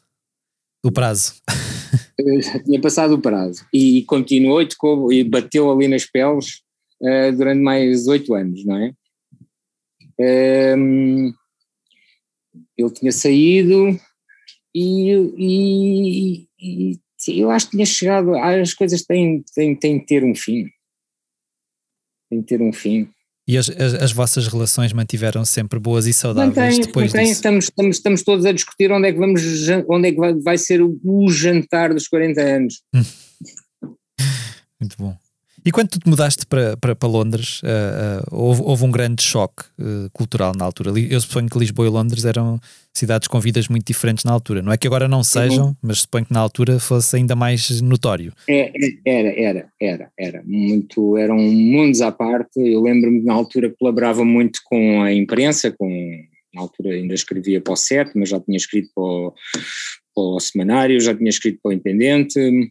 o prazo. Já tinha passado o prazo. E, continuou e, tocou, e bateu ali nas peles uh, durante mais oito anos, não é? Um, ehm, ele tinha saído e, e, e, eu acho que tinha chegado. As coisas têm, têm, têm de ter um fim. Têm de ter um fim. E as, as, as, vossas relações mantiveram sempre boas e saudáveis mantém, depois mantém. disso? Estamos, estamos, estamos todos a discutir onde é que, vamos, onde é que vai, vai ser o, o jantar dos 40 anos. Muito bom. E quando tu te mudaste para, para, para Londres, uh, uh, houve, houve, um grande choque uh, cultural na altura. Eu suponho que Lisboa e Londres eram cidades com vidas muito diferentes na altura. Não é que agora não sejam, uhum. mas suponho que na altura fosse ainda mais notório. É, é era, era, era, era. Muito, eram mundos à parte. Eu lembro-me na altura que colaborava muito com a imprensa, com, na altura ainda escrevia para o SET, mas já tinha escrito para o, para o Semanário, já tinha escrito para o Independente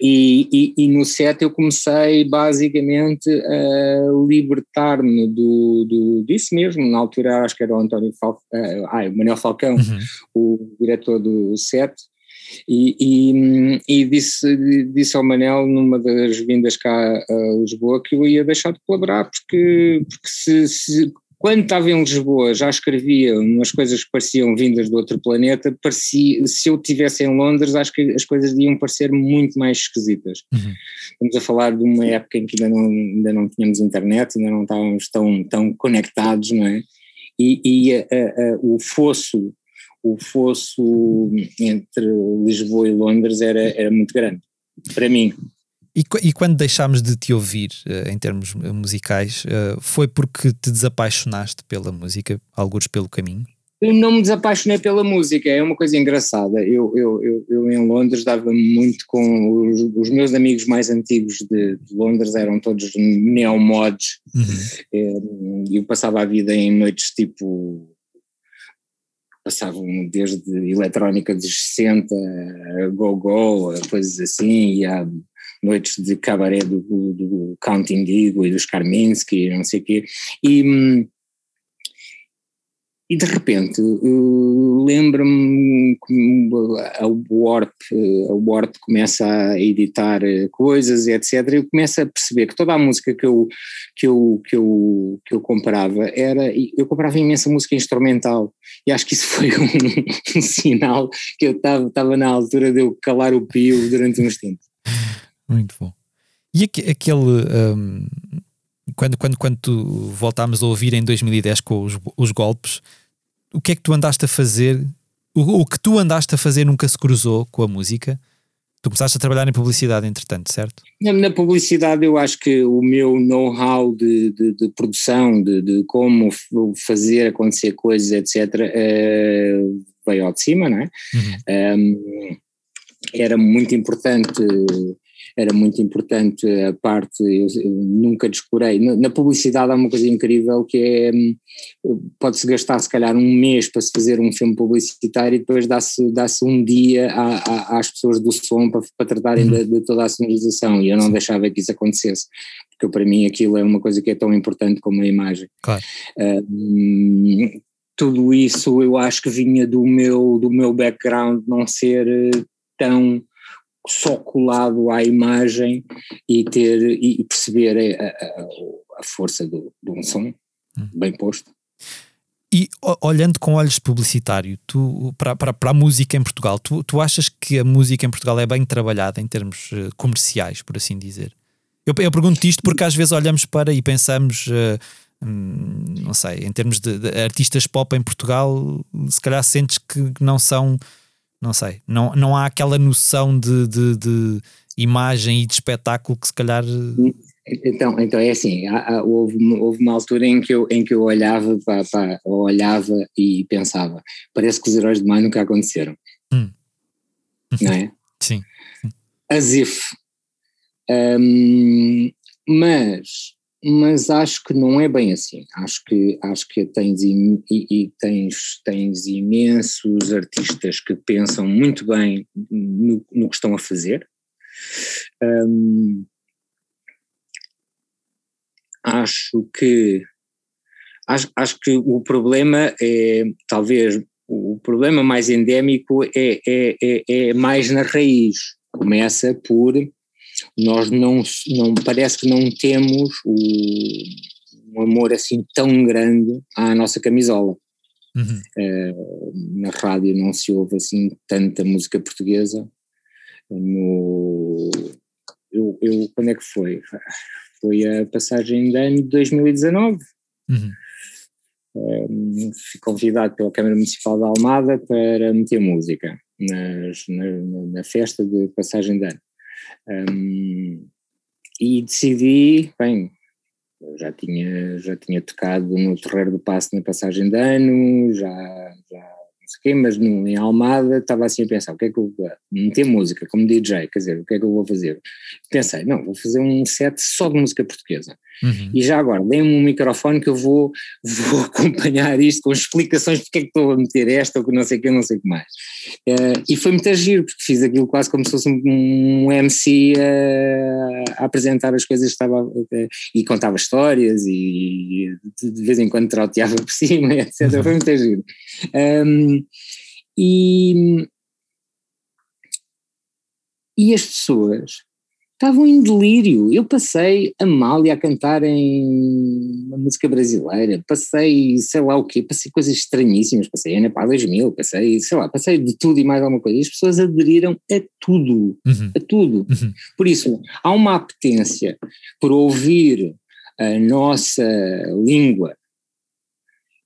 e, e, e, no set eu comecei basicamente a libertar-me do, do, disso mesmo, na altura acho que era o António Fal, uh, ah, o Manuel Falcão, uhum. o diretor do set, e, e, e, disse, disse ao Manel numa das vindas cá a Lisboa que eu ia deixar de colaborar porque, porque se, se quando estava em Lisboa já escrevia umas coisas que pareciam vindas do outro planeta, parecia, se eu estivesse em Londres acho que as coisas iam parecer muito mais esquisitas. Uhum. Estamos a falar de uma época em que ainda não, ainda não tínhamos internet, ainda não estávamos tão, tão conectados, não é? E, e a, a, o fosso o fosso entre Lisboa e Londres era, era muito grande, para mim. E, e quando deixámos de te ouvir uh, em termos musicais, uh, foi porque te desapaixonaste pela música, alguns pelo caminho? Eu não me desapaixonei pela música, é uma coisa engraçada. Eu, eu, eu, eu em Londres dava muito com os, os meus amigos mais antigos de, de Londres, eram todos neomods. Uhum. Eh, eu passava a vida em noites tipo passavam desde eletrónica dos 60, go-go, coisas assim, e a noites de cabaré do, do, Count Indigo e dos Karminsky, não sei o quê, e, e de repente uh, lembro-me que a Warp, a Warp começa a editar coisas, etc. E eu começo a perceber que toda a música que eu, que eu, que eu, que eu comprava era. Eu comprava imensa música instrumental. E acho que isso foi um, um sinal que eu estava na altura de eu calar o pio durante uns tempos. Muito bom. E aquele. Um, quando, quando, quando tu voltámos a ouvir em 2010 com os, os golpes, o que é que tu andaste a fazer? O, o, que tu andaste a fazer nunca se cruzou com a música? Tu começaste a trabalhar em publicidade, entretanto, certo? Na, na publicidade, eu acho que o meu know-how de, de, de, produção, de, de, como fazer acontecer coisas, etc., uh, eh, veio ao de cima, não é? Uhum. Um, era muito importante era muito importante a parte, eu, eu nunca descurei, na, na, publicidade há uma coisa incrível que é, hum, pode-se gastar se calhar um mês para se fazer um filme publicitário e depois dá-se dá um dia a, a, às pessoas do som para, para tratarem uhum. de, de, toda a sonorização e eu não deixava que isso acontecesse, porque para mim aquilo é uma coisa que é tão importante como a imagem. Claro. Uh, tudo isso eu acho que vinha do meu, do meu background não ser eh, tão só colado à imagem e ter e perceber a, a, a força do, de um som hum. bem posto. E olhando com olhos publicitário, tu, para, para, para a música em Portugal, tu, tu achas que a música em Portugal é bem trabalhada em termos uh, comerciais, por assim dizer? Eu, eu pergunto isto porque às vezes olhamos para e pensamos, uh, hum, não sei, em termos de, de, artistas pop em Portugal, se calhar sentes que não são não sei, não, não há aquela noção de, de, de imagem e de espetáculo que se calhar. Então, então é assim, há, há, houve, houve uma altura em que eu, em que eu olhava, olhava e pensava, parece que os heróis de mar nunca aconteceram. Hum. Não é? Sim. As if. Um, mas mas acho que não é bem assim. Acho que, acho que tens, e, e tens, tens imensos artistas que pensam muito bem no, no que estão a fazer. Um, acho que acho, acho que o problema é talvez o problema mais endémico é, é, é, é mais na raiz. Começa por nós não, não parece que não temos o, um amor assim tão grande à nossa camisola. Uhum. Uh, na rádio não se ouve assim tanta música portuguesa. No, eu, eu, quando é que foi? Foi a passagem de ano de 2019. Uhum. Um, fui convidado pela Câmara Municipal de Almada para meter música nas, na, na, festa de passagem de ano. Um, e decidi, bem, já tinha, já tinha tocado no Terreiro do Passo na passagem de ano, já, já sei o mas no, em Almada estava assim a pensar, o que é que eu vou meter música como DJ, quer dizer, o que é que eu vou fazer? Pensei, não, vou fazer um set só de música portuguesa. Uhum. E já agora, dê-me um microfone que eu vou, vou acompanhar isto com explicações porque é que estou a meter esta ou não sei o que, não sei o que mais. Uh, e foi muito agir, porque fiz aquilo quase como se fosse um, MC uh, a apresentar as coisas que estava, uh, e contava histórias e de, de vez em quando trauteava por cima, etc. Uhum. Foi muito agir. Um, e, e as pessoas estavam em delírio. Eu passei a Mália a cantar em uma música brasileira, passei sei lá o quê, passei coisas estranhíssimas, passei Ana Pá 2000, passei, sei lá, passei de tudo e mais alguma coisa. E as pessoas aderiram a tudo, uhum. a tudo. Uhum. Por isso, há uma apetência por ouvir a nossa língua,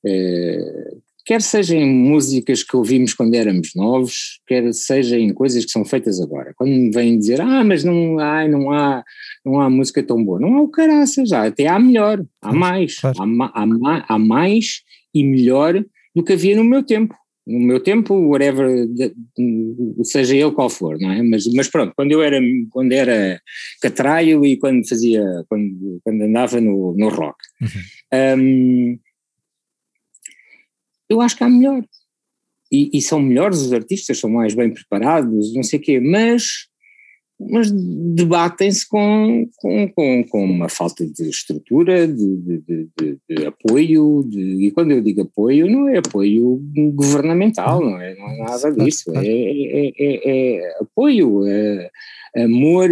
eh, quer seja em músicas que ouvimos quando éramos novos, quer seja em coisas que são feitas agora. Quando me vêm dizer, ah, mas não, ai, não, há, não há música tão boa, não há o caraça já, até há melhor, há mais, claro. há, há, há, mais e melhor do que havia no meu tempo. No meu tempo, whatever, seja ele qual for, não é? Mas, mas pronto, quando eu era, quando era catraio e quando fazia, quando, quando andava no, no rock. Uhum. Um, eu acho que há melhor. E, e, são melhores os artistas, são mais bem preparados, não sei o quê, mas mas debatem-se com, com, com, com, uma falta de estrutura, de, de, de, de apoio, e quando eu digo apoio, não é apoio governamental, não é, não é nada disso, é, é, é, é apoio, é amor,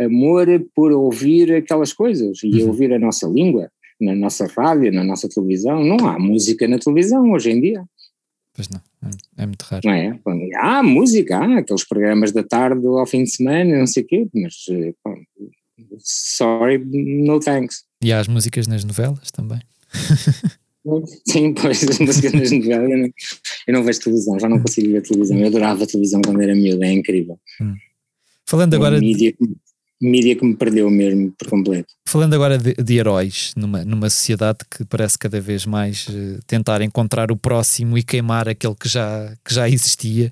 amor por ouvir aquelas coisas e uhum. ouvir a nossa língua na nossa rádio, na nossa televisão, não há música na televisão hoje em dia. Pois não, é, é muito raro. Não é? Há música, há aqueles programas da tarde ao fim de semana, não sei o quê, mas bom, sorry, no thanks. E há as músicas nas novelas também. Sim, pois, as músicas nas novelas, eu não, eu não vejo televisão, já não consigo ver televisão, eu adorava televisão quando era miúdo, é incrível. Hum. Falando agora... Mídia, mídia que me perdeu mesmo por completo. Falando agora de, de, heróis, numa, numa sociedade que parece cada vez mais uh, tentar encontrar o próximo e queimar aquele que já, que já existia.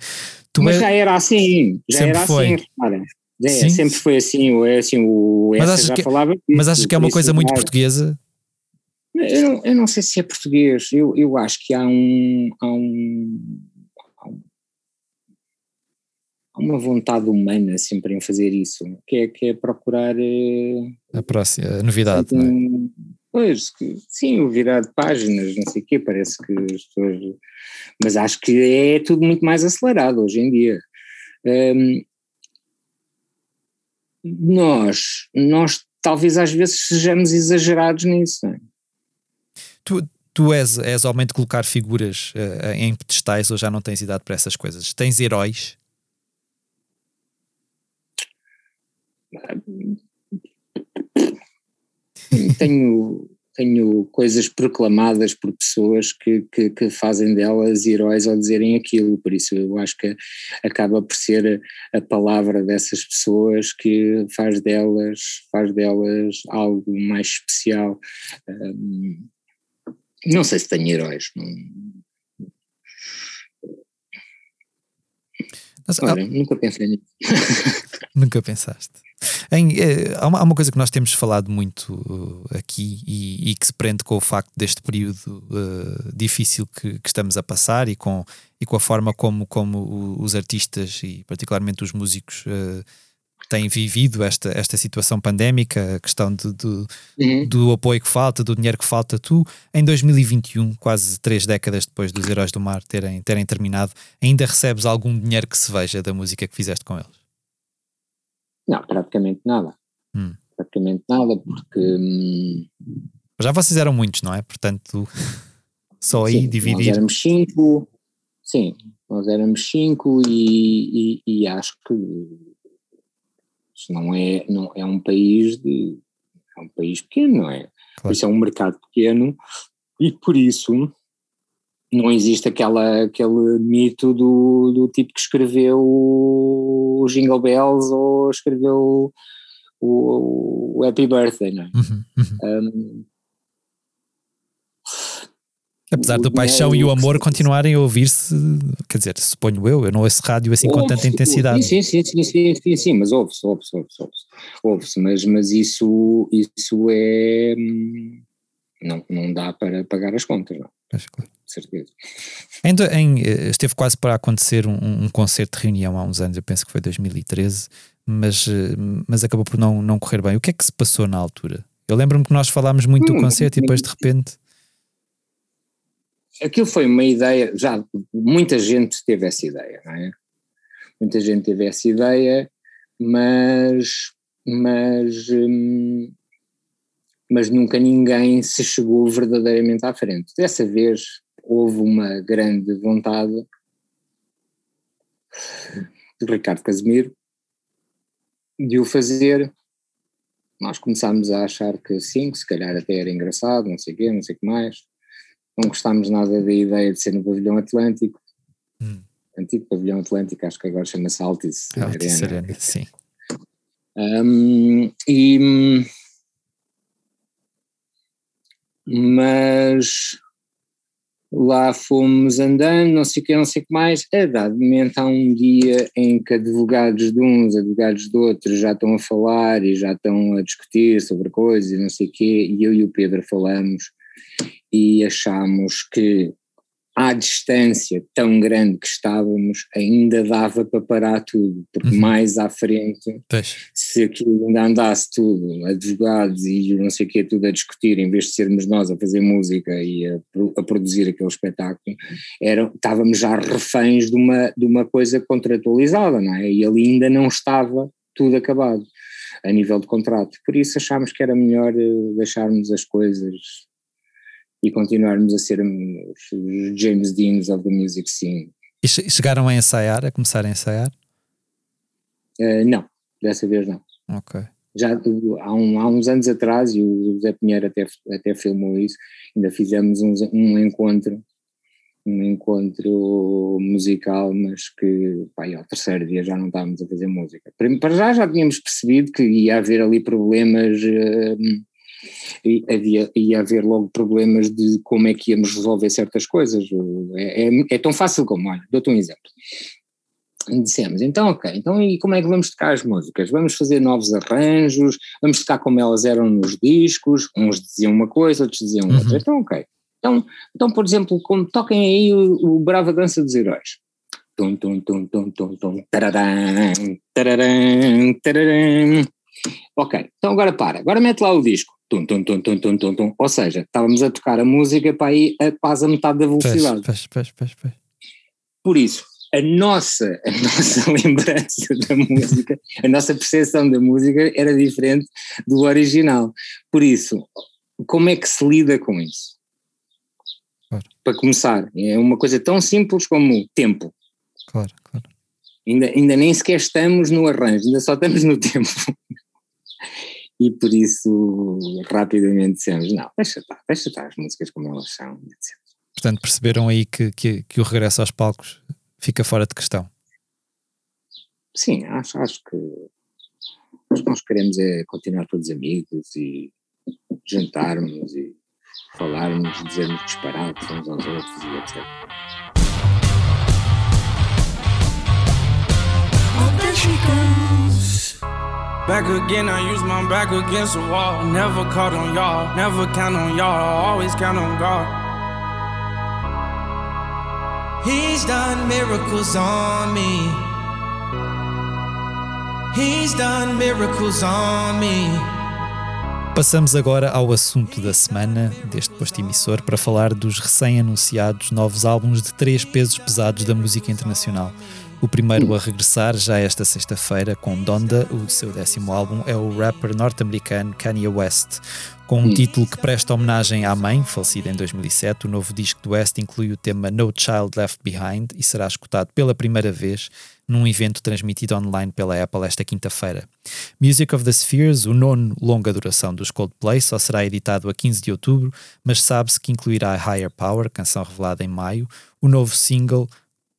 Tu Mas é... já era assim, já sempre era foi. assim, repara. É, sempre foi assim, o, é assim, o mas achas que, falava disso, Mas achas que é uma coisa muito portuguesa? Eu não, eu não sei se é português, eu, eu acho que há um, há um há uma vontade humana sempre em fazer isso, que é, que é procurar eh, a próxima a novidade, não é? Pois, sim, o virar de páginas, não sei o quê, parece que as pessoas. Mas acho que é tudo muito mais acelerado hoje em dia. Um, nós, nós talvez às vezes sejamos exagerados nisso, não é? Tu, tu és, és homem de colocar figuras uh, em pedestais ou já não tens idade para essas coisas? Tens heróis? Tenho, tenho coisas proclamadas por pessoas que, que, que, fazem delas heróis ao dizerem aquilo, por isso eu acho que acaba por ser a, palavra dessas pessoas que faz delas, faz delas algo mais especial. Um, não sei se tenho heróis, não, Mas, Olha, nunca pensei nisso. nunca pensaste. Em, eh, há, uma, há, uma, coisa que nós temos falado muito uh, aqui e, e, que se prende com o facto deste período uh, difícil que, que, estamos a passar e com, e com a forma como, como os artistas e particularmente os músicos uh, têm vivido esta, esta situação pandémica, a questão de, de uhum. do apoio que falta, do dinheiro que falta. Tu, em 2021, quase três décadas depois dos Heróis do Mar terem, terem terminado, ainda recebes algum dinheiro que se veja da música que fizeste com eles? Não, praticamente nada. Hum. Praticamente nada, porque. Hum, Já vocês eram muitos, não é? Portanto, só aí sim, dividir. Nós éramos cinco, sim, nós éramos cinco e, e, e acho que não é, não é um país de. É um país pequeno, não é? Claro. Isso é um mercado pequeno e por isso não existe aquela, aquele mito do, do tipo que escreveu o Jingle Bells ou escreveu o, o Happy Birthday, não é? Uhum, uhum. Um, Apesar do paixão e o amor continuarem a ouvir-se, quer dizer, suponho eu, eu não ouço rádio assim com tanta intensidade. Sim, sim, sim, sim, sim, sim mas ouve-se, ouve-se, ouve-se, ouve-se, mas, mas isso, isso é, hum, não, não dá para pagar as contas, não. Acho claro. certeza. Em, em, eh, esteve quase para acontecer um, um, concerto de reunião há uns anos, eu penso que foi 2013, mas, eh, mas acabou por não, não correr bem. O que é que se passou na altura? Eu lembro-me que nós falámos muito hum, do concerto e depois de repente. Aquilo foi uma ideia, já muita gente teve essa ideia, não é? Muita gente teve essa ideia, mas, mas hum, mas nunca ninguém se chegou verdadeiramente à frente. Dessa vez houve uma grande vontade de Ricardo Casemiro de o fazer. Nós começámos a achar que sim, que se calhar até era engraçado, não sei o quê, não sei o que mais. Não gostámos nada da ideia de ser no pavilhão Atlântico. Hum. Antigo pavilhão Atlântico, acho que agora chama-se Altice, Altice Arena. Arena. Sim. Um, e mas lá fomos andando, não sei o que, não sei o que mais, a dado momento há um dia em que advogados de uns, advogados de outros já estão a falar e já estão a discutir sobre coisas e não sei o quê, e eu e o Pedro falamos e achamos que à distância tão grande que estávamos, ainda dava para parar tudo, porque uhum. mais à frente, se aquilo ainda andasse tudo, advogados e não sei o que, tudo a discutir, em vez de sermos nós a fazer música e a, a produzir aquele espetáculo, era, estávamos já reféns de uma, de uma coisa contratualizada, não é? E ali ainda não estava tudo acabado a nível de contrato. Por isso achámos que era melhor eh, deixarmos as coisas e continuarmos a ser os James Deans of the music scene. E chegaram a ensaiar, a começar a ensaiar? Uh, não, dessa vez não. Ok. Já há, um, há, uns anos atrás, e o José Pinheiro até, até filmou isso, ainda fizemos um, um encontro, um encontro musical, mas que pá, ao terceiro dia já não estávamos a fazer música. Para já já tínhamos percebido que ia haver ali problemas. Uh, e havia, ia haver logo problemas de como é que íamos resolver certas coisas. É, é, é tão fácil como, olha, dou-te um exemplo. Dissemos, então ok, então e como é que vamos tocar as músicas? Vamos fazer novos arranjos, vamos tocar como elas eram nos discos, uns diziam uma coisa, outros diziam outra, uhum. então ok. Então, então, por exemplo, como toquem aí o, o Brava Dança dos Heróis. Tum, tum, tum, tum, tum, tum, tararam, tararam, tararam. Ok, então agora para, agora mete lá o disco. Tum, tum, tum, tum, tum, tum, tum. Ou seja, estávamos a tocar a música para ir a quase a metade da velocidade. Pés, pés, pés, pés. Por isso, a nossa, a nossa lembrança da música, a nossa percepção da música era diferente do original. Por isso, como é que se lida com isso? Claro. Para começar, é uma coisa tão simples como tempo. Claro, claro. Ainda, ainda nem sequer estamos no arranjo, ainda só estamos no tempo e por isso rapidamente dissemos, não, deixa estar, deixa estar as músicas como elas são, etc. Portanto, perceberam aí que, que, que, o regresso aos palcos fica fora de questão? Sim, acho, acho que o que nós queremos é continuar todos amigos e jantarmos e falarmos, dizermos disparados uns aos outros e etc. Goes. Back again, I use my back against the wall. Never caught on y'all, never count on y'all, always count on God. He's done miracles on me. He's done miracles on me. Passamos agora ao assunto da semana deste posto emissor para falar dos recém-anunciados novos álbuns de três pesos pesados da música internacional. O primeiro a regressar já esta sexta-feira com Donda, o seu décimo álbum, é o rapper norte-americano Kanye West. Com um título que presta homenagem à mãe, falecida em 2007, o novo disco do West inclui o tema No Child Left Behind e será escutado pela primeira vez num evento transmitido online pela Apple esta quinta-feira. Music of the Spheres, o nono longa duração dos Coldplay, só será editado a 15 de outubro, mas sabe-se que incluirá Higher Power, canção revelada em maio, o novo single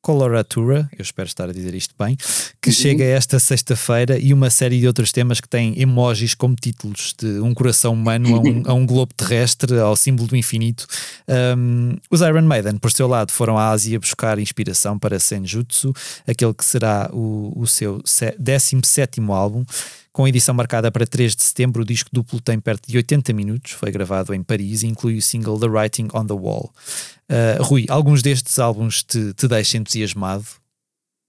Coloratura, eu espero estar a dizer isto bem, que uhum. chega esta sexta-feira e uma série de outros temas que têm emojis como títulos de um coração humano a um, a um globo terrestre, ao símbolo do infinito. Um, os Iron Maiden, por seu lado, foram à Ásia buscar inspiração para Senjutsu, aquele que será o, o seu 17 álbum. Com edição marcada para 3 de setembro, o disco duplo tem perto de 80 minutos, foi gravado em Paris e inclui o single The Writing on the Wall. Uh, Rui, alguns destes álbuns te, te deixam entusiasmado?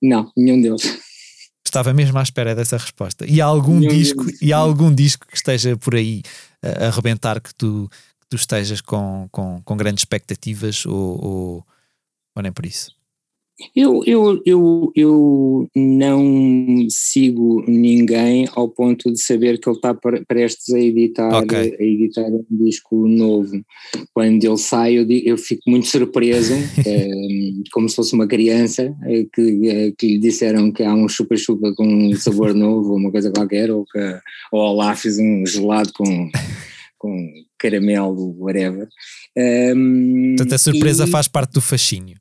Não, nenhum deles. Estava mesmo à espera dessa resposta. E há algum nenhum disco deles. e algum disco que esteja por aí uh, a arrebentar que tu, que tu estejas com, com, com grandes expectativas ou, ou, ou nem por isso? Eu, eu, eu, eu não sigo ninguém ao ponto de saber que ele está prestes a editar, okay. a editar um disco novo. Quando ele sai, eu, eu fico muito surpreso, é, como se fosse uma criança, é, que, é, que lhe disseram que há um chupa-chupa com um sabor novo, uma coisa qualquer, ou que ou lá fiz um gelado com. com caramelo, whatever. Um, Portanto, a surpresa e, faz parte do fascínio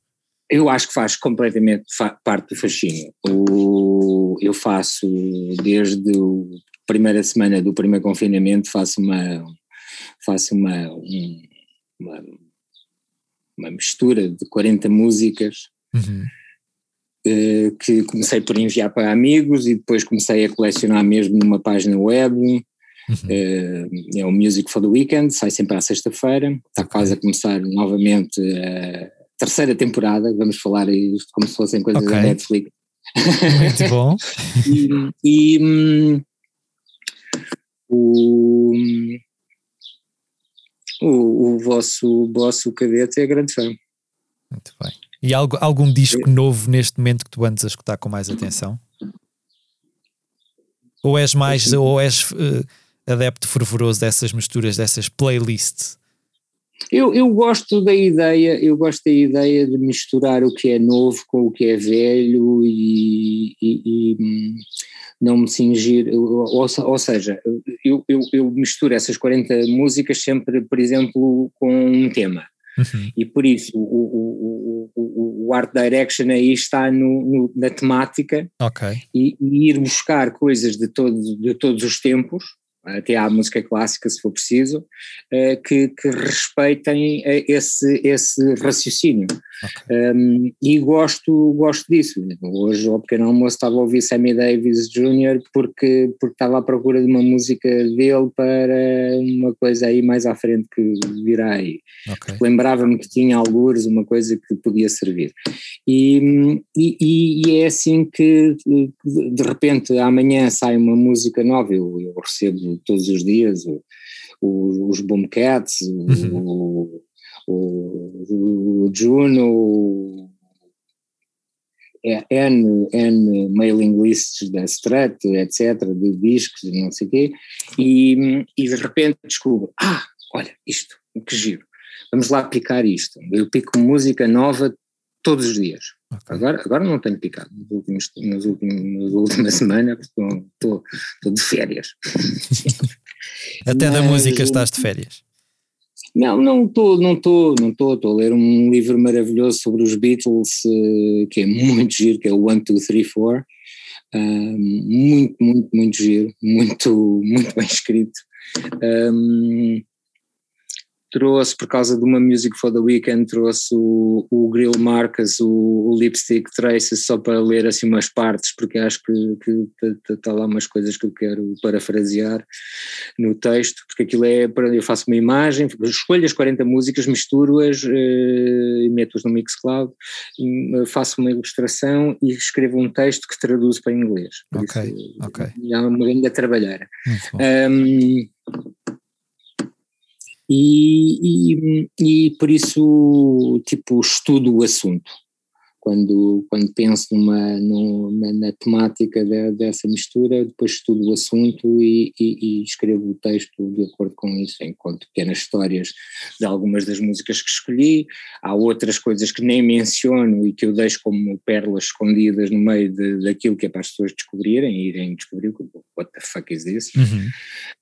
eu acho que faz completamente fa parte do fascínio. O, eu faço, desde a primeira semana do primeiro confinamento, faço uma, faço uma, um, uma, uma, mistura de 40 músicas uhum. uh, que comecei por enviar para amigos e depois comecei a colecionar mesmo numa página web. Uhum. Uh, é o Music for the Weekend, sai sempre à sexta-feira, está quase a começar novamente a terceira temporada, vamos falar isto como se fossem coisas okay. da Netflix. Muito bom. e, e um, o, o, o, vosso, o vosso cadete é grande fã. Muito bem. E algo, algum disco novo neste momento que tu andes a escutar com mais atenção? Ou és mais, ou és uh, adepto fervoroso dessas misturas, dessas playlists? Eu, eu gosto da ideia, eu gosto da ideia de misturar o que é novo com o que é velho e, e, e hum, não me cingir, ou, ou seja, eu, eu, eu, misturo essas 40 músicas sempre, por exemplo, com um tema. Uhum. E por isso o, o, o, o, Art Direction aí está no, no na temática okay. e, e, ir buscar coisas de, todo, de todos os tempos até à música clássica, se for preciso, eh, que, que respeitem eh, esse, esse raciocínio. Okay. Um, e gosto, gosto disso. Hoje, ao pequeno almoço, estava a ouvir Sammy Davis Jr. porque, porque estava à procura de uma música dele para uma coisa aí mais à frente que virá aí. Okay. Lembrava-me que tinha algures uma coisa que podia servir. E, e, e, é assim que, de repente, amanhã sai uma música nova, eu, eu recebo todos os dias, o, o, os Boomcats, uhum. o, o, Juno, é, N, N mailing lists da Strat, etc., de discos e não sei o quê, e, e de repente descubro, ah, olha, isto, que giro, vamos lá picar isto. Eu pico música nova todos os dias. Okay. Agora, agora não tenho picado nos últimos, nos últimos, na última semana, estou, estou, de férias. Até Mas, da música estás de férias? Não, não estou, não estou, não estou, estou a ler um livro maravilhoso sobre os Beatles, eh, que é muito giro, que é o One, Two, Three, Four, muito, muito, muito giro, muito, muito bem escrito. Um, trouxe, por causa de uma Music for the Weekend, trouxe o, o Grill Marcas, o, o, Lipstick Traces, só para ler assim umas partes, porque acho que está tá lá umas coisas que eu quero parafrasear no texto, porque aquilo é, eu faço uma imagem, escolho as 40 músicas, misturo-as eh, e meto-as no Mixcloud, eh, faço uma ilustração e escrevo um texto que traduzo para inglês. ok, isso, ok. É uma grande trabalheira. E, e, e por isso, tipo, estudo o assunto quando, quando penso numa, numa, na temática de, dessa mistura, depois estudo o assunto e, e, e, escrevo o texto de acordo com isso, enquanto pequenas histórias de algumas das músicas que escolhi. Há outras coisas que nem menciono e que eu deixo como pérolas escondidas no meio de, daquilo que é para as pessoas descobrirem e irem descobrir what the fuck is this. Uhum.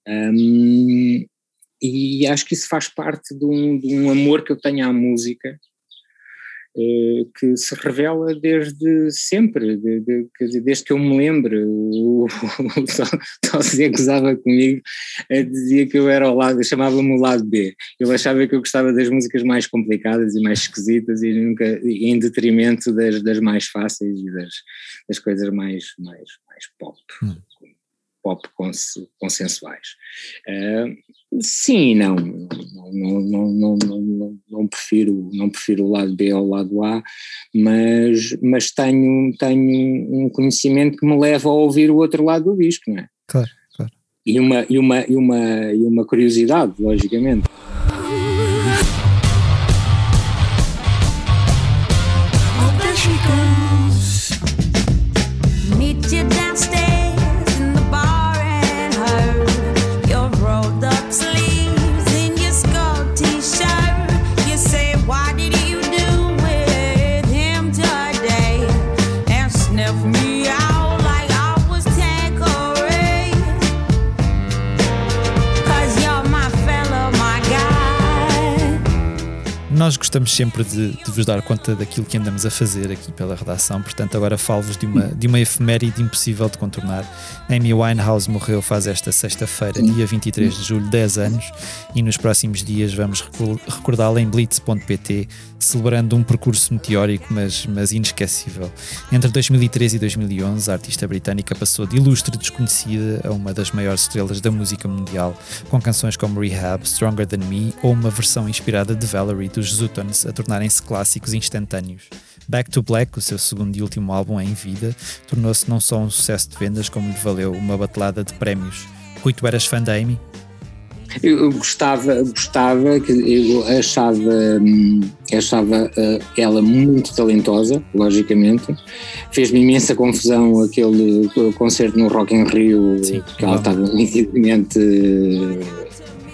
Um, e acho que isso faz parte de um, de um amor que eu tenho à música, eh, que se revela desde sempre, de, de, dizer, desde que eu me lembro. O, Tosé gozava comigo, eh, dizia que eu era ao lado, chamava-me o lado B. Ele achava que eu gostava das músicas mais complicadas e mais esquisitas e nunca, em detrimento das, das mais fáceis e das, das coisas mais, mais, mais pop. Hum pop consensuais. Sim e não. Não, não, não, não, não, prefiro, não prefiro o lado B ao lado A, mas, mas tenho, tenho um conhecimento que me leva a ouvir o outro lado do disco, não é? Claro, claro. E uma, e uma, e uma, e uma curiosidade, logicamente. Gostamos sempre de, de, vos dar conta daquilo que andamos a fazer aqui pela redação, portanto, agora falo-vos de uma, de uma efeméride impossível de contornar. Amy Winehouse morreu faz esta sexta-feira, dia 23 de julho, 10 anos, e nos próximos dias vamos recordá-la em blitz.pt, celebrando um percurso meteórico, mas, mas inesquecível. Entre 2013 e 2011, a artista britânica passou de ilustre desconhecida a uma das maiores estrelas da música mundial, com canções como Rehab, Stronger Than Me ou uma versão inspirada de Valerie dos Zutons a tornarem-se clássicos instantâneos. Back to Black, o seu segundo e último álbum em vida, tornou-se não só um sucesso de vendas, como lhe valeu uma batelada de prémios. Rui, tu eras fã da Amy? Eu gostava, gostava, eu achava, hum, achava uh, ela muito talentosa, logicamente. Fez-me imensa confusão aquele concerto no Rock in Rio, Sim, que ela estava nitidamente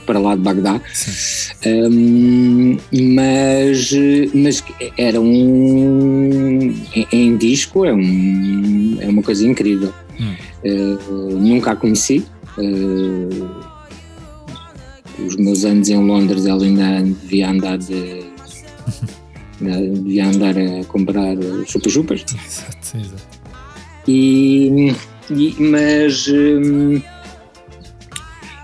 para lá de Bagdá. Um, mas, mas era um. Em, disco é, um, é uma coisa incrível. Hum. Uh, nunca a conheci. Uh, os meus anos em Londres ela ainda devia andar de. devia andar a comprar chupa-chupas. Exato, exato. E, e, mas. Hum,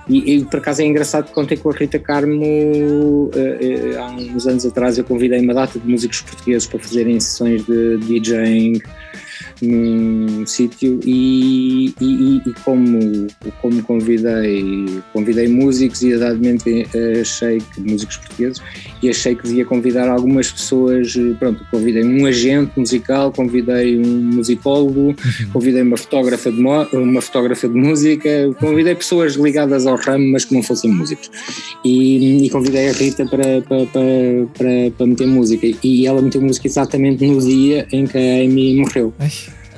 e, e, por acaso é engraçado que contei com a Rita Carmo uh, uh, há uns anos atrás. Eu convidei uma data de músicos portugueses para fazerem sessões de DJing num sítio e, e, e, como, como convidei, convidei músicos e exatamente achei que músicos portugueses e achei que devia convidar algumas pessoas, pronto, convidei um agente musical, convidei um musicólogo, uhum. convidei uma fotógrafa de uma fotógrafa de música, convidei pessoas ligadas ao ramo, mas que não fossem músicos. E, e convidei a Rita para, para, para, para, para meter música e ela meteu música exatamente no dia em que a Amy morreu. Ai.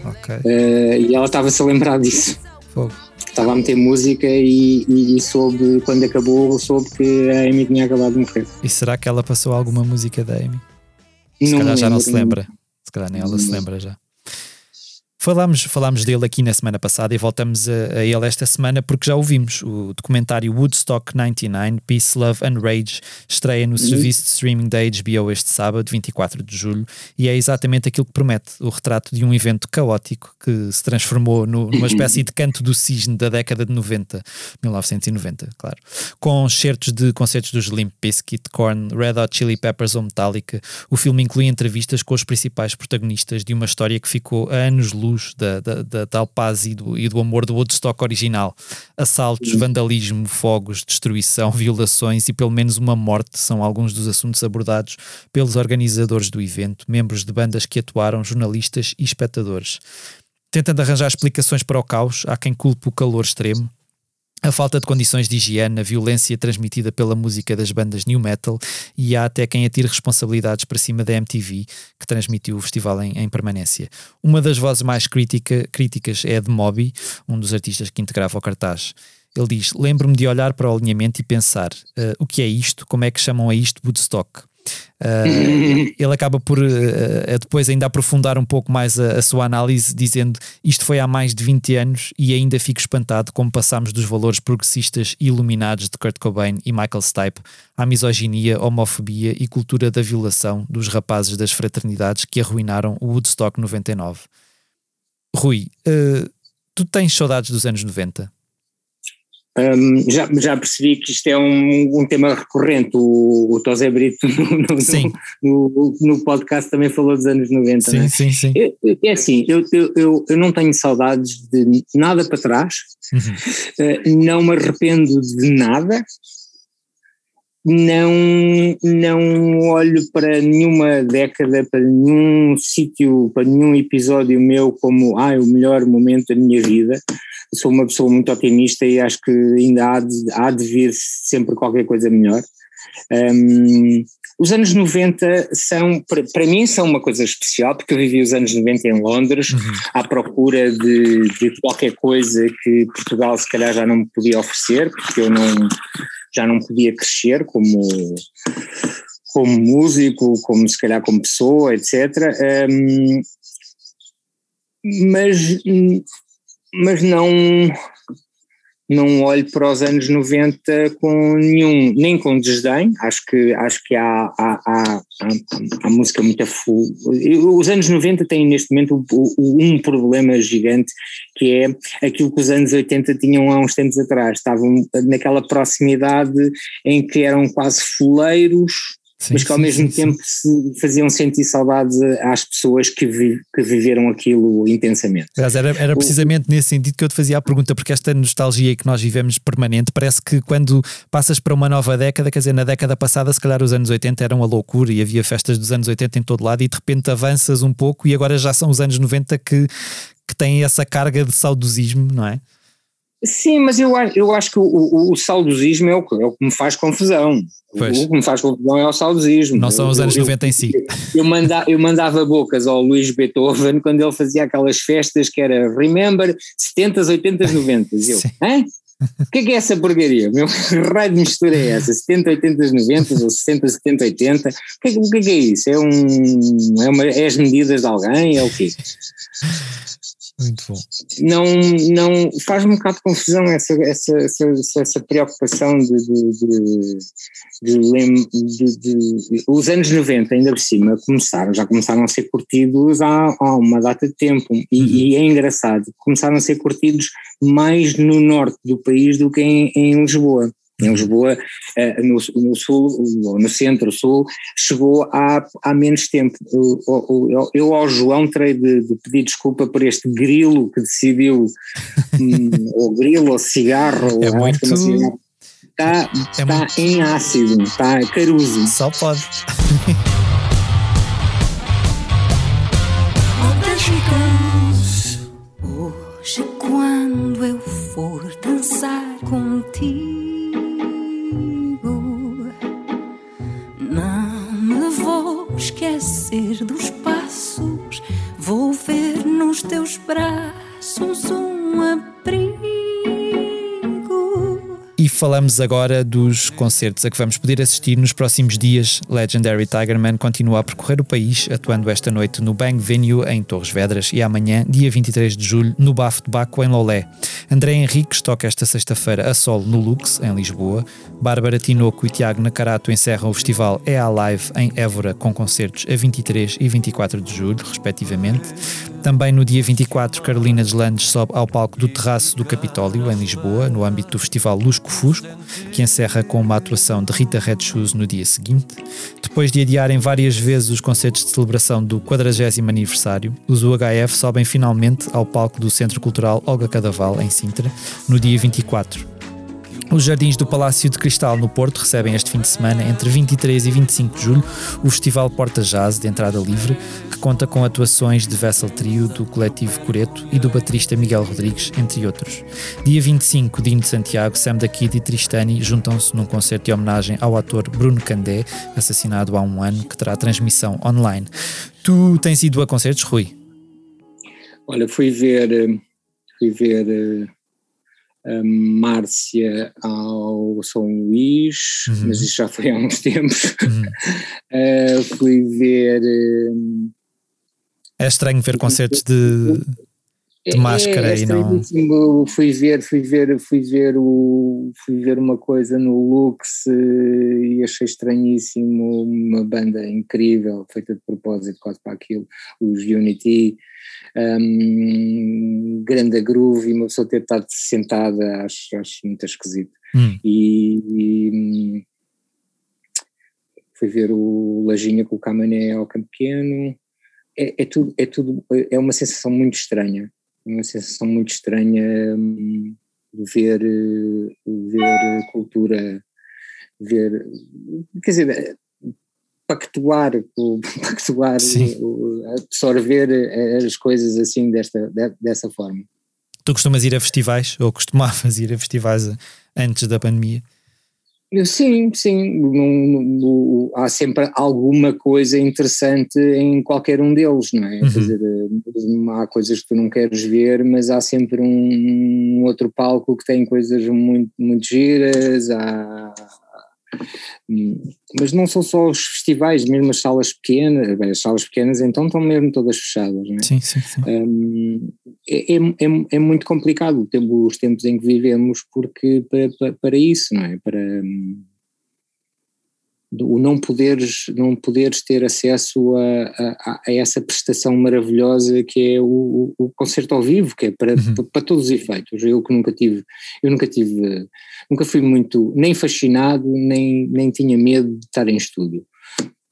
Okay. Uh, e ela estava-se a lembrar disso. Fogo. Estava a meter música e, e, e, soube, quando acabou, soube que a Amy tinha acabado de morrer. E será que ela passou alguma música da Amy? Se não calhar já não se lembra. Se calhar nem ela se lembra já. Falámos, falámos dele aqui na semana passada e voltamos a, a, ele esta semana porque já ouvimos. O documentário Woodstock 99, Peace, Love and Rage estreia no uhum. serviço de streaming da HBO este sábado, 24 de julho, e é exatamente aquilo que promete: o retrato de um evento caótico que se transformou no, numa espécie de canto do cisne da década de 90, 1990, claro. Com certos de concertos dos Limp Bizkit, Korn, Red Hot Chili Peppers ou Metallica, o filme inclui entrevistas com os principais protagonistas de uma história que ficou a anos-luz luz da, da, da, da paz e do, e do amor do Woodstock original. Assaltos, vandalismo, fogos, destruição, violações e pelo menos uma morte são alguns dos assuntos abordados pelos organizadores do evento, membros de bandas que atuaram, jornalistas e espectadores. Tentando arranjar explicações para o caos, há quem culpe o calor extremo, a falta de condições de higiene, a violência transmitida pela música das bandas new metal e há até quem atire responsabilidades para cima da MTV, que transmitiu o festival em, em permanência. Uma das vozes mais crítica, críticas é a de Moby, um dos artistas que integrava o cartaz. Ele diz: Lembro-me de olhar para o alinhamento e pensar: uh, o que é isto? Como é que chamam a isto Woodstock? Uh, ele acaba por uh, depois ainda aprofundar um pouco mais a, a, sua análise, dizendo isto foi há mais de 20 anos e ainda fico espantado como passamos dos valores progressistas e iluminados de Kurt Cobain e Michael Stipe à misoginia, homofobia e cultura da violação dos rapazes das fraternidades que arruinaram o Woodstock 99. Rui, uh, tu tens saudades dos anos 90? Um, já, já percebi que isto é um, um tema recorrente, o, o Tosé Brito no, no, no, podcast também falou dos anos 90. Sim, é? sim, sim. É, é assim, eu, eu, eu, eu, não tenho saudades de nada para trás, uhum. uh, não me arrependo de nada, não, não olho para nenhuma década, para nenhum sítio, para nenhum episódio meu como ah, o melhor momento da minha vida sou uma pessoa muito otimista e acho que ainda há de, há de vir sempre qualquer coisa melhor. Um, os anos 90 são, para, para, mim, são uma coisa especial, porque eu vivi os anos 90 em Londres, uhum. à procura de, de, qualquer coisa que Portugal se calhar já não me podia oferecer, porque eu não, já não podia crescer como, como músico, como se calhar como pessoa, etc. Um, mas mas não não olho para os anos 90 com nenhum, nem com desdém, acho que, acho que há, há, há, há, música muito full. Os anos 90 têm neste momento um problema gigante que é aquilo que os anos 80 tinham há uns tempos atrás, estavam naquela proximidade em que eram quase fuleiros sim, mas que ao sim, mesmo sim, tempo se faziam sentir saudades às pessoas que, vi, que viveram aquilo intensamente. Aliás, era, era precisamente o, nesse sentido que eu te fazia a pergunta, porque esta nostalgia que nós vivemos permanente, parece que quando passas para uma nova década, quer dizer, na década passada, se calhar os anos 80 eram a loucura e havia festas dos anos 80 em todo lado, e de repente avanças um pouco e agora já são os anos 90 que, que têm essa carga de saudosismo, não é? Sim, mas eu, eu acho que o, o, o saudosismo é o, é o, que me faz confusão. Pois. O que me faz confusão é o saudosismo. Não são os anos eu, 90 em si. Eu, manda, eu mandava bocas ao Luís Beethoven quando ele fazia aquelas festas que era Remember 70s, 80s, 90s. Eu, hã? O que é que é essa porcaria? Meu raio de mistura é essa? 70, 80, 90 ou 60, 70, 80? O que é, o que, é, que é isso? É, um, é, uma, é as medidas de alguém? É o quê? Muito bom. Não, não faz-me um bocado de confusão essa, essa, essa, essa preocupação de, de, de, de, Os anos 90, ainda por cima, começaram, já começaram a ser curtidos há, há uma data de tempo. E, uhum. e, é engraçado, começaram a ser curtidos mais no norte do país do que em, em Lisboa. Em Lisboa, eh, no, no sul, no centro-sul, chegou há, há menos tempo. Eu, eu, ao João terei de, de, pedir desculpa por este grilo que decidiu, hum, ou grilo, ou cigarro, é ou muito... Está, é está muito... em ácido, está caruso. Só pode. Hoje, quando eu for dançar contigo esquecer dos passos, vou ver nos teus braços um abrigo falamos agora dos concertos a que vamos poder assistir nos próximos dias. Legendary Tigerman continua a percorrer o país, atuando esta noite no Bang Venue em Torres Vedras e amanhã, dia 23 de julho, no Bafo de Baco em Lolé. André Henriques toca esta sexta-feira a solo no Lux, em Lisboa. Bárbara Tinoco e Tiago Nakarato encerram o festival É a Live em Évora com concertos a 23 e 24 de julho, respectivamente. Também no dia 24, Carolina Deslandes sobe ao palco do Terraço do Capitólio, em Lisboa, no âmbito do Festival Lusco Fusco, que encerra com uma atuação de Rita Red Shoes no dia seguinte. Depois de adiarem várias vezes os concertos de celebração do 40 aniversário, os UHF sobem finalmente ao palco do Centro Cultural Olga Cadaval, em Sintra, no dia 24. Os Jardins do Palácio de Cristal no Porto recebem este fim de semana, entre 23 e 25 de julho, o Festival Porta Jazz de entrada livre, que conta com atuações de Vessel Trio, do Coletivo Coreto e do baterista Miguel Rodrigues, entre outros. Dia 25, Dino de Santiago, Sam da Kid e Tristani juntam-se num concerto de homenagem ao ator Bruno Candé, assassinado há um ano, que terá transmissão online. Tu tens ido a concertos, Rui? Olha, fui ver, eh, fui ver eh, a Márcia ao São Luís, uhum. mas isso já foi há uns tempos. Uhum. uh, fui ver. Uh, é estranho ver concertos de, de máscara é, é e não. Fui ver, fui ver, fui ver o, fui ver uma coisa no Lux uh, e achei estranhíssimo uma banda incrível, feita de propósito quase para aquilo, os Unity um, grande groove e uma pessoa ter estado sentada acho, acho muito esquisito. Hum. E, e, fui ver o Lajinha com o Camané ao campo pequeno. É, é, tudo, é tudo, é uma sensação muito estranha, uma sensação muito estranha um, ver, ver cultura, ver, quer dizer, pactuar, pactuar absorver as coisas assim desta, dessa forma. Tu costumas ir a festivais, ou costumavas ir a festivais antes da pandemia? Sim, sim, há sempre alguma coisa interessante em qualquer um deles, não é? Uhum. Quer dizer, há coisas que tu não queres ver, mas há sempre um, outro palco que tem coisas muito, muito giras, há, mas não são só os festivais, mesmo as salas pequenas, bem, as salas pequenas então estão mesmo todas fechadas, não é? Sim, sim, sim. Um, é, é, é, é, muito complicado os tempos em que vivemos porque para, para, para isso, não é? Para, o não poderes, não poderes ter acesso a, a, a, essa prestação maravilhosa que é o, o concerto ao vivo, que é para, uhum. para, para, todos os efeitos. Eu que nunca tive, eu nunca tive, nunca fui muito nem fascinado, nem, nem tinha medo de estar em estúdio.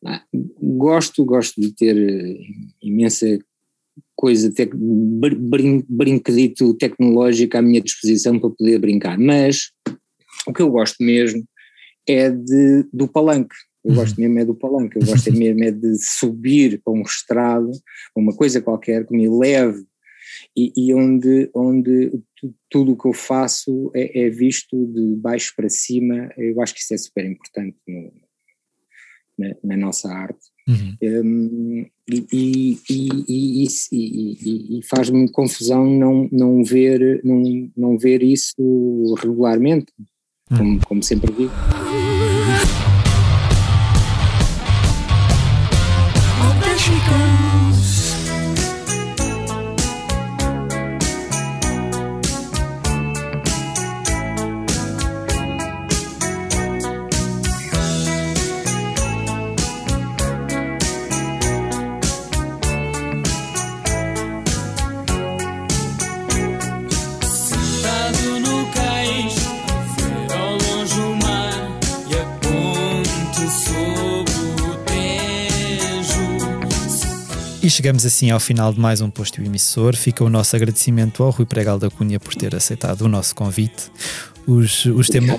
Ah, gosto, gosto de ter eh, imensa coisa, tec, brin, brinquedito tecnológico à minha disposição para poder brincar, mas o que eu gosto mesmo é de, do palanque. Eu uhum. gosto mesmo é do palanque, eu gosto mesmo é de subir para um estrado, uma coisa qualquer que me leve e, e onde, onde tudo o que eu faço é, é, visto de baixo para cima. Eu acho que isso é super importante no, na, na, nossa arte. Uhum. Um, e, e, e, e faz-me confusão não, não, ver, não, não ver isso regularmente, como, como sempre digo. Chegamos assim ao final de mais um posto emissor. Fica o nosso agradecimento ao Rui Pregal da Cunha por ter aceitado o nosso convite. Os, os, tema,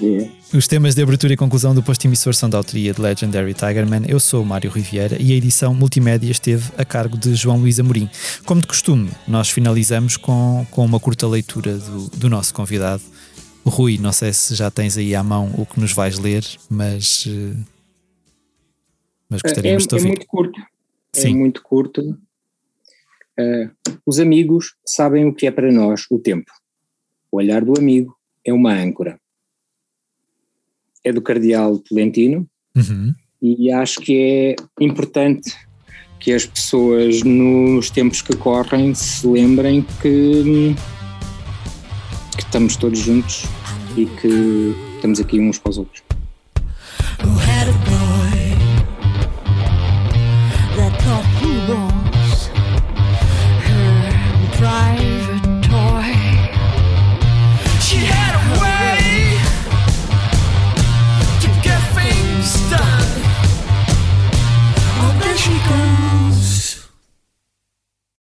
os temas de abertura e conclusão do posto emissor são da autoria de Legendary Tigerman. Eu sou o Mário Riviera e a edição multimédia esteve a cargo de João Luís Amorim. Como de costume, nós finalizamos com, com uma curta leitura do, do nosso convidado. Rui, não sei se já tens aí à mão o que nos vais ler, mas, eh, mas gostaríamos é, de ouvir. É muito curto é Sim. muito curto. Uh, os amigos sabem o que é para nós o tempo. O olhar do amigo é uma âncora. É do Cardeal Tolentino uhum. e acho que é importante que as pessoas nos tempos que correm se lembrem que, que estamos todos juntos e que estamos aqui uns para os outros.